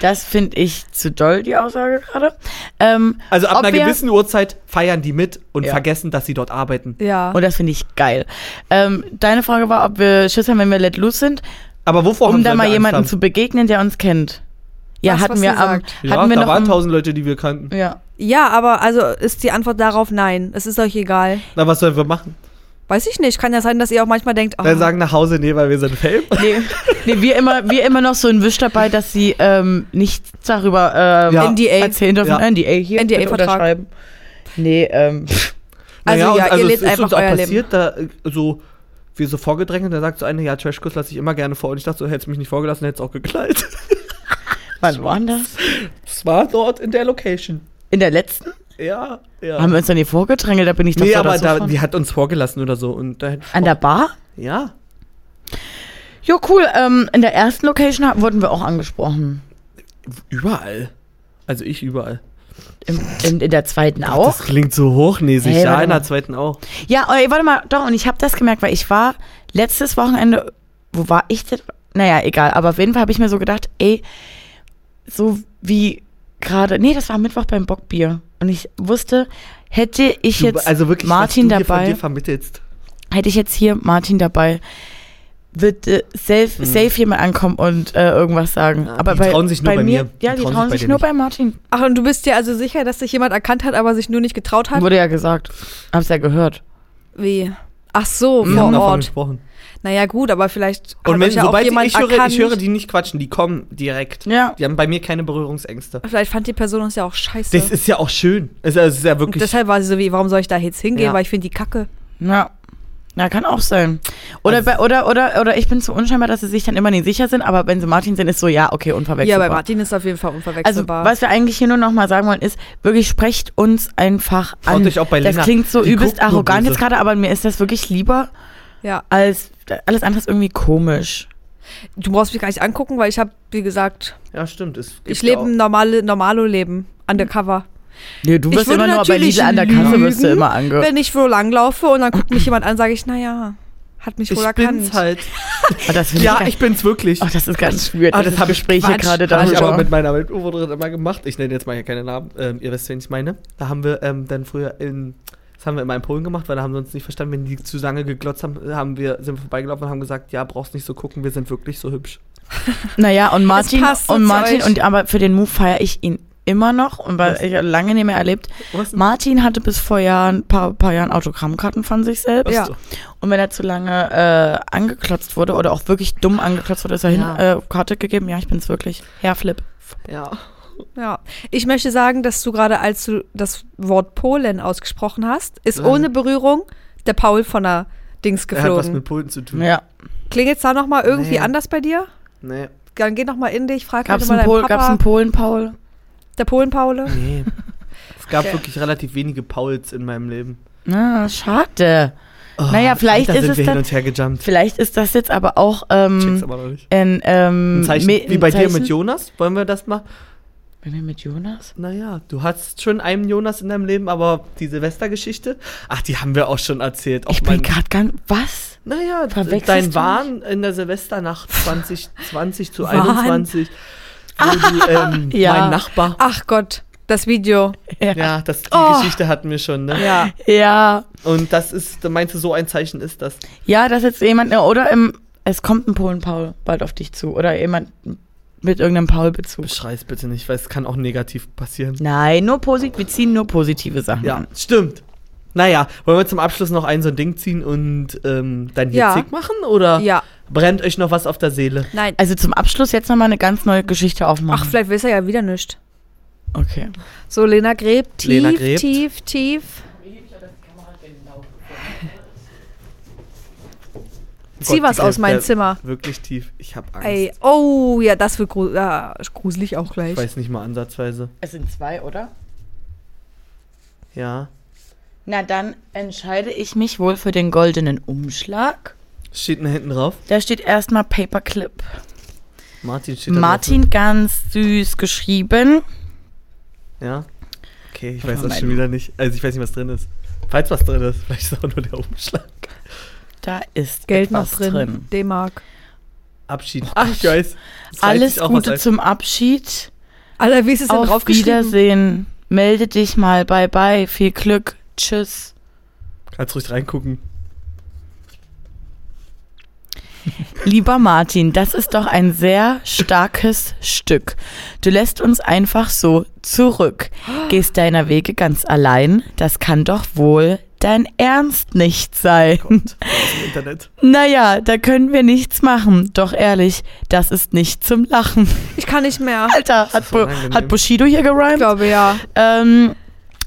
Das finde ich zu doll, die Aussage gerade. Ähm, Also ab einer gewissen Uhrzeit feiern die mit und Ja. vergessen, dass sie dort arbeiten. Ja. Und das finde ich geil. Ähm, deine Frage war, ob wir Schiss haben, wenn wir let loose sind, Aber wovor um haben da mal jemanden zu begegnen, der uns kennt. Ja, Was, hatten wir am, hatten Ja, wir da noch waren tausend Leute, die wir kannten. ja. ja, aber also ist die Antwort darauf nein. Es ist euch egal. Na, was sollen wir machen? Weiß ich nicht. Kann ja sein, dass ihr auch manchmal denkt, oh, Dann sagen nach Hause, nee, weil wir sind Fame. Nee, nee wir, immer, wir immer noch so ein Wisch dabei, dass sie ähm, nichts darüber ähm, Ja. NDA. erzählen dürfen. Ja. NDA hier. NDA-Vertrag. unterschreiben. Nee, ähm, Also Naja, ja, und ihr lebt es ist einfach uns auch euer Leben. passiert, da äh, so wir so vorgedrängt und da sagt so eine, ja, Trashkurs lasse ich immer gerne vor. Und ich dachte so, hättest mich nicht vorgelassen, hättest auch geknallt. wann war das? Es war dort in der Location. In der letzten? Ja, ja. Haben wir uns dann hier vorgedrängelt? Da bin ich doch nee, aber da, die hat uns vorgelassen oder so. Und da An der Bar? Ja. Jo, cool. Ähm, in der ersten Location wurden wir auch angesprochen. Überall. Also ich überall. Im, in, in der zweiten Das auch? klingt so hochnäsig. Hey, ja, in der zweiten auch. Ja, ey, warte mal, doch, und ich habe das gemerkt, weil ich war letztes Wochenende, wo war ich denn? Naja, egal, aber auf jeden Fall habe ich mir so gedacht, ey, so wie gerade, nee, das war Mittwoch beim Bockbier. Und ich wusste, hätte ich Du, jetzt also wirklich, Martin was du hier von dabei, dir vermittelst. hätte ich jetzt hier Martin dabei, wird äh, safe, safe jemand ankommen und äh, irgendwas sagen. Hm. Ja, Aber die bei, trauen sich nur bei mir. mir. Ja, Die die trauen trauen sich bei sich nur nicht. bei Martin. Ach, und du bist dir also sicher, dass sich jemand erkannt hat, aber sich nur nicht getraut hat? Wurde ja gesagt. Hab's ja gehört. Wie? Ach so, Wir vor haben davon Ort. gesprochen. Naja, gut, aber vielleicht Und hat wenn, euch ja sobald jemand ich höre, erkannt. ich höre die nicht quatschen, die kommen direkt. Ja. Die haben bei mir keine Berührungsängste. Vielleicht fand die Person uns ja auch scheiße. Das ist ja auch schön. Es ist ja und wirklich. deshalb war sie so wie, warum soll ich da jetzt hingehen, Ja. weil ich finde die kacke. Ja. Ja, kann auch sein. Oder, Also- bei, oder, oder, oder ich bin zu unscheinbar, dass sie sich dann immer nicht sicher sind, aber wenn sie Martin sind, ist so, ja, okay, Ja, unverwechselbar. bei Martin ist auf jeden Fall also, unverwechselbar. was wir eigentlich hier nur noch mal sagen wollen, ist, wirklich sprecht uns einfach an. euch auch bei das Lena. klingt so Die übelst arrogant jetzt gerade, aber mir ist das wirklich lieber, ja. als alles andere ist irgendwie komisch. Du brauchst mich gar nicht angucken, weil ich habe, wie gesagt, ja, stimmt. Ich lebe ein normale, Normalo-Leben. Undercover. Nee, du Ich wirst immer nur bei Lidl an der Kasse wirst du immer ange... Wenn ich wo langlaufe und dann guckt mich jemand an, sage ich, naja, hat mich wohl Ich erkannt. bin's halt. Oh, Ja, ich, ich bin's wirklich. oh, das ist ganz weird. Ah, das das hab ich gerade Habe ich aber mit meiner Mitbewohnerin immer gemacht. Ich nenne jetzt mal hier keine Namen. Ähm, ihr wisst, wen ich meine. Da haben wir ähm, dann früher in. Das haben wir immer in Polen gemacht, weil da haben wir uns nicht verstanden, wenn die zu lange geglotzt haben, haben wir, sind wir vorbeigelaufen und haben gesagt, ja, brauchst nicht so gucken, wir sind wirklich so hübsch. Naja, und Martin, und Martin, und aber für den Move feiere ich ihn immer noch und weil Was? ich lange nicht mehr erlebt. Was? Martin hatte bis vor Jahren, paar, paar Jahren Autogrammkarten von sich selbst. Ja. Und wenn er zu lange äh, angeklotzt wurde oder auch wirklich dumm angeklotzt wurde, ist er Ja. hin, äh, Karte gegeben. Ja, ich bin's wirklich. Herr Flip. Ja. Ja. Ich möchte sagen, dass du gerade, als du das Wort Polen ausgesprochen hast, ist Ja. ohne Berührung der Paul von der Dings Er hat was geflogen. mit Polen zu tun. Ja. Klingelt's da nochmal irgendwie Nee. anders bei dir? Nee. Dann geh nochmal in dich, frag Gab's mal einen, deinen Pol, Papa, gab's einen Polen, Paul? der Polen-Paule. Nee. Es gab Okay. wirklich relativ wenige Pauls in meinem Leben. Na, schade. Naja, vielleicht ist sind es wir hin dann- und her gejumpt. Vielleicht ist das jetzt aber auch ähm, Check's aber noch nicht. ein, ähm, Ein Zeichen, wie bei dir mit Jonas. Wollen wir das mal? Bei mir mit Jonas? Naja, du hast schon einen Jonas in deinem Leben, aber die Silvestergeschichte, ach, die haben wir auch schon erzählt. Auch Ich bin gerade ganz. Was? Naja, dein Wahn in der Silvesternacht 2020 zu Wahn? 21, wo die, ähm, Ja. mein Nachbar, Ach Gott, das Video. ja, das, die Oh. Geschichte hatten wir schon, ne? Ja. Ja. Und das ist, da meinst du, so ein Zeichen ist das? Ja, dass jetzt jemand, oder im, es kommt ein Polen-Paul bald auf dich zu. Oder jemand mit irgendeinem Paul-Bezug. Beschrei's bitte nicht, weil es kann auch negativ passieren. Nein, nur positiv. Wir ziehen nur positive Sachen. Ja, an. stimmt. Naja, wollen wir zum Abschluss noch ein so ein Ding ziehen und ähm, dann hier Ja. zick machen? Oder Ja. brennt euch noch was auf der Seele? Nein. Also zum Abschluss jetzt nochmal eine ganz neue Geschichte aufmachen. Ach, vielleicht weiß er ja wieder nicht. Okay. So, Lena gräbt tief, Lena gräbt. tief, tief. Zieh Gott, was aus meinem Zimmer. Wirklich tief. Ich hab Angst. Ey, oh, ja, das wird gru ja, gruselig auch gleich. Ich weiß nicht mal ansatzweise. Es sind zwei, oder? Ja. Na, dann entscheide ich mich wohl für den goldenen Umschlag. Steht da hinten drauf. Da steht erstmal Paperclip. Martin steht da Martin ganz süß geschrieben. Drauf. Ja. Okay, ich weiß das schon wieder nicht. Also ich weiß nicht, was drin ist. Falls was drin ist, vielleicht ist es auch nur der Umschlag. Da ist Geld noch etwas drin. D-Mark. Abschied. Ach, ich weiß. Alles Gute was zum Abschied. Alter, wie ist es denn Auf? Wiedersehen. Melde dich mal. Bye bye. Viel Glück. Tschüss. Kannst ruhig reingucken. Lieber Martin, das ist doch ein sehr starkes Stück. Du lässt uns einfach so zurück. Gehst deiner Wege ganz allein. Das kann doch wohl dein Ernst nicht sein. Gott, aus dem Internet. Naja, da können wir nichts machen. Doch ehrlich, das ist nicht zum Lachen. Ich kann nicht mehr. Alter, hat, unangenehm. hat Bushido hier Ich gerimt? glaube, ja. Ähm,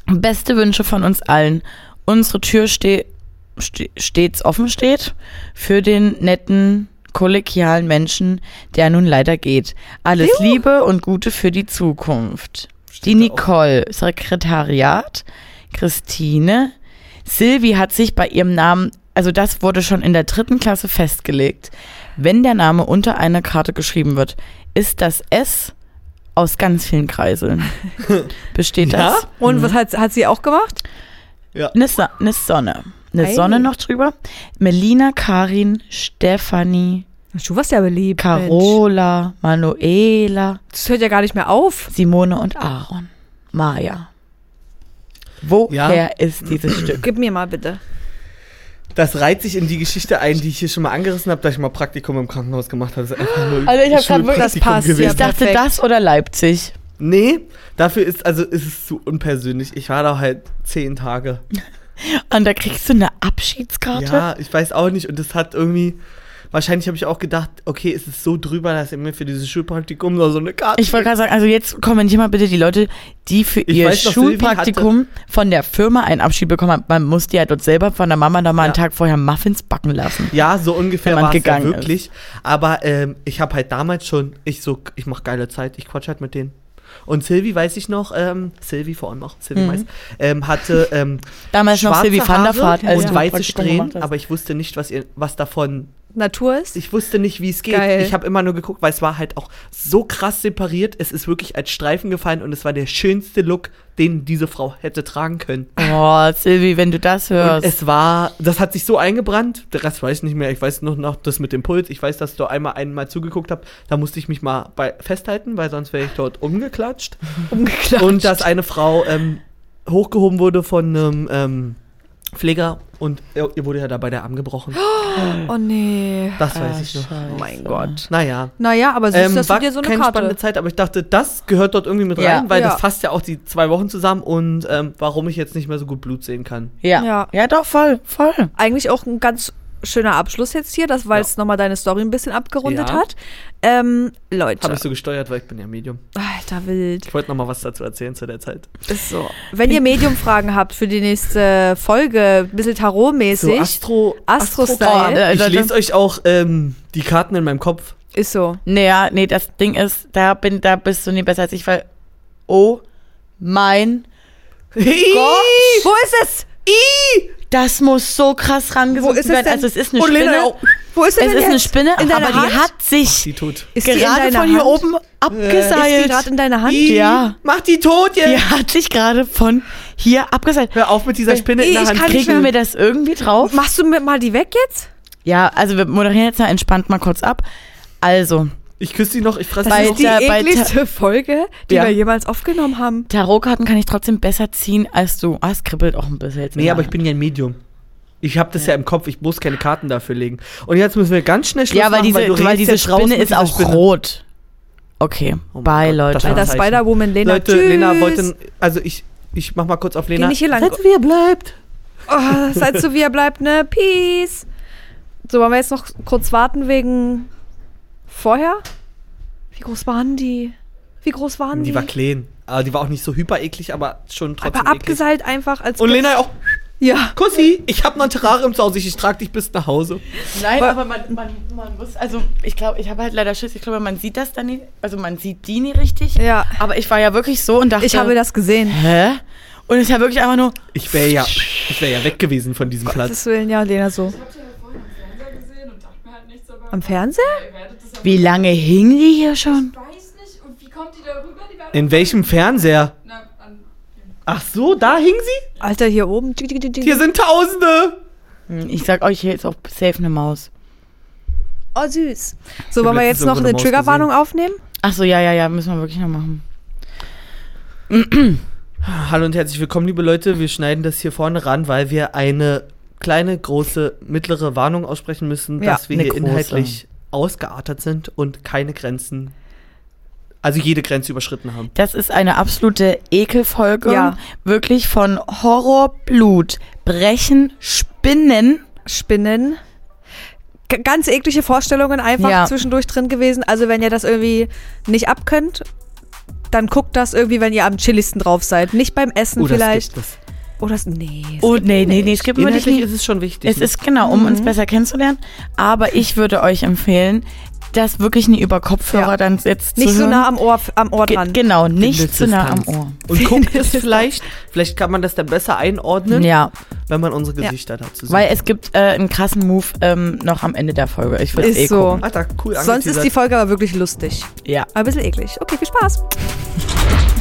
beste Wünsche von uns allen. Unsere Tür ste ste stets offen steht für den netten, kollegialen Menschen, der nun leider geht. Alles Liebe und Gute für die Zukunft. Steht die Nicole, Sekretariat, Christine. Silvi hat sich bei ihrem Namen, also das wurde schon in der dritten Klasse festgelegt. Wenn der Name unter einer Karte geschrieben wird, ist das S aus ganz vielen Kreiseln. Besteht Ja? das? Und was hat, hat sie auch gemacht? Ja. Eine, so eine Sonne. Eine Ei. Sonne noch drüber. Melina, Karin, Stefanie, Du warst ja beliebt. Mensch. Carola, Manuela, Das hört ja gar nicht mehr auf. Simone und Aaron. Maja. Woher Ja. ist dieses Stück? Gib mir mal bitte. Das reiht sich in die Geschichte ein, die ich hier schon mal angerissen habe, dass ich mal Praktikum im Krankenhaus gemacht habe. Das ist einfach nur Also ich hab grad wirklich- das passt, gewesen. Ich dachte, perfekt. das oder Leipzig. Nee, dafür ist, also ist es zu unpersönlich. Ich war da halt zehn Tage. Und da kriegst du eine Abschiedskarte? Ja, ich weiß auch nicht. Und das hat irgendwie, wahrscheinlich habe ich auch gedacht, okay, es ist so drüber, dass ihr mir für dieses Schulpraktikum noch so eine Karte Ich wollte gerade sagen, also jetzt kommentier mal bitte die Leute, die für Ich ihr noch, Schulpraktikum von der Firma einen Abschied bekommen haben. Man musste ja dort selber von der Mama da mal einen Ja. Tag vorher Muffins backen lassen. Ja, so ungefähr war es ja wirklich. Aber ähm, ich habe halt damals schon, ich so, ich mache geile Zeit, ich quatsch halt mit denen. Und Silvi, weiß ich noch, ähm, Silvi vor allem noch, Silvi Mhm. Mais, ähm, hatte ähm, Damals noch Silvi van der als und weiße Strähnen, aber ich wusste nicht, was ihr, was davon Natur ist? Ich wusste nicht, wie es geht. Geil. Ich habe immer nur geguckt, weil es war halt auch so krass separiert. Es ist wirklich als Streifen gefallen und es war der schönste Look, den diese Frau hätte tragen können. Oh, Silvi, wenn du das Und hörst. es war, das hat sich so eingebrannt. Rest weiß ich nicht mehr. Ich weiß nur noch das mit dem Puls. Ich weiß, dass da einmal einmal zugeguckt habe. Da musste ich mich mal bei festhalten, weil sonst wäre ich dort umgeklatscht. Umgeklatscht. Und dass eine Frau ähm, hochgehoben wurde von einem ähm, Pfleger und ihr ihr wurde ja dabei der Arm gebrochen. Oh nee. Das Ah, weiß ich noch. scheiße. Oh mein Gott. Naja. Naja, aber süß, Ähm, dass war du dir so eine keine spannende Karte... Zeit, aber ich dachte, das gehört dort irgendwie mit Ja. rein, weil Ja. das fasst ja auch die zwei Wochen zusammen und ähm, warum ich jetzt nicht mehr so gut Blut sehen kann. Ja. Ja. ja. doch, voll, voll. Eigentlich auch ein ganz schöner Abschluss jetzt hier, das, weil Ja. es nochmal deine Story ein bisschen abgerundet Ja. hat. Ähm, Leute. Habe ich so gesteuert, weil ich bin ja Medium. Alter, wild. Ich wollte noch mal was dazu erzählen zu der Zeit. Ist so. Wenn ihr Medium-Fragen habt für die nächste Folge, ein bisschen Tarot-mäßig, So Astro, Astro-Style. Äh, Ich Leute. lese euch auch ähm, die Karten in meinem Kopf. ist so. Naja, nee, das Ding ist, da bin, da bist du nie besser als ich, weil, oh mein Wo ist es? Das muss so krass es werden. denn? Also es ist eine Lena Spinne. Wo ist es Es denn ist eine? Spinne, In aber Hand? die hat sich Die tot. Ist die in gerade deiner von hier Hand? oben Ist die abgeseilt. gerade in deiner Hand? I, Ja. Mach die tot jetzt! Die hat sich gerade von hier abgeseilt. Hör auf mit dieser Spinne in I, der ich Hand. Kriegen wir das irgendwie drauf? Machst du mir mal die weg jetzt? Ja, also wir moderieren jetzt mal entspannt mal kurz ab. Also, Ich küsse sie noch, ich fresse Das sie ist noch. die der- bei ekligste Folge, die Ja. wir jemals aufgenommen haben. Tarotkarten kann ich trotzdem besser ziehen als du. Ah, es kribbelt auch ein bisschen jetzt. Nee, aber ich bin ja ein Medium. Ich habe das ja. im Kopf, ich muss keine Karten dafür legen. Und jetzt müssen wir ganz schnell Schluss Ja, weil machen, diese, du weil diese Spinne ist auch Spinne. rot. Okay, Oh bye, Gott, Leute. das war. Spider-Woman, Lena, Leute, tschüss. Lena wollte, also ich, ich mach mal kurz auf Lena. Geh nicht hier lang. Seid, wie ihr bleibt. Oh, seid so, wie ihr bleibt, ne? Peace. So, wollen wir jetzt noch kurz warten wegen vorher? Wie groß waren die? Wie groß waren die? Die war klein. Aber die war auch nicht so hyper eklig, aber schon trotzdem aber eklig. abgeseilt einfach als. Und Lena auch, Ja. Kussi, ich habe noch ein Terrarium zu Hause, ich trage dich bis nach Hause. Nein, Weil- aber man, man, man muss, also ich glaube, ich habe halt leider Schiss. Ich glaube, man sieht das dann nie, also man sieht die nie richtig. Ja. Aber ich war ja wirklich so und dachte, Ich habe das gesehen. hä? Und es ist ja wirklich einfach nur, Ich wäre ja, ich wäre ja weg gewesen von diesem Platz. Gottes Willen, ja, Lena so. Ich habe die ja vorhin am Fernseher gesehen und dachte mir halt nichts dabei. Am Fernseher? Wie lange hing die hier schon? Ich weiß nicht. Und wie kommt die da rüber? Die werden In welchem Fernseher? Na, an, Ach so, da hing sie? Alter, hier oben. Hier sind Tausende. Hm, Ich sag euch, hier ist auch safe eine Maus. Oh, süß. So, wollen wir jetzt noch eine eine Triggerwarnung aufnehmen? Ach so, ja, ja, ja, müssen wir wirklich noch machen. Hallo und herzlich willkommen, liebe Leute. Wir schneiden das hier vorne ran, weil wir eine kleine, große, mittlere Warnung aussprechen müssen, Ja, dass wir hier große. inhaltlich ausgeartet sind und keine Grenzen, also jede Grenze überschritten haben. Das ist eine absolute Ekelfolge. Ja. Wirklich von Horror, Blut, Brechen, Spinnen. Spinnen. G ganz eklige Vorstellungen einfach Ja. zwischendurch drin gewesen. Also wenn ihr das irgendwie nicht abkönnt, dann guckt das irgendwie, wenn ihr am chilligsten drauf seid. Nicht beim Essen Oh, das vielleicht. gibt es. Oder das, nee. es Oh, nee, nee, nicht. nee, es gibt Inhaltlich nicht. ist es schon wichtig. Es ne? ist genau, um Mhm. uns besser kennenzulernen. Aber ich würde euch empfehlen, das wirklich nie über Kopfhörer Ja. dann jetzt Nicht zu so hören. nah am Ohr, am Ohr Ge dran. genau, nicht Findet zu nah am. Ohr. Und guckt es vielleicht, vielleicht kann man das dann besser einordnen, Ja, wenn man unsere Ja. Gesichter dazu sieht. weil es gibt äh, einen krassen Move ähm, noch am Ende der Folge. Ich würde Ist eh so. gucken. Alter, cool Sonst ist die. Folge aber wirklich lustig. Ja. Aber ein bisschen eklig. Okay, viel Spaß.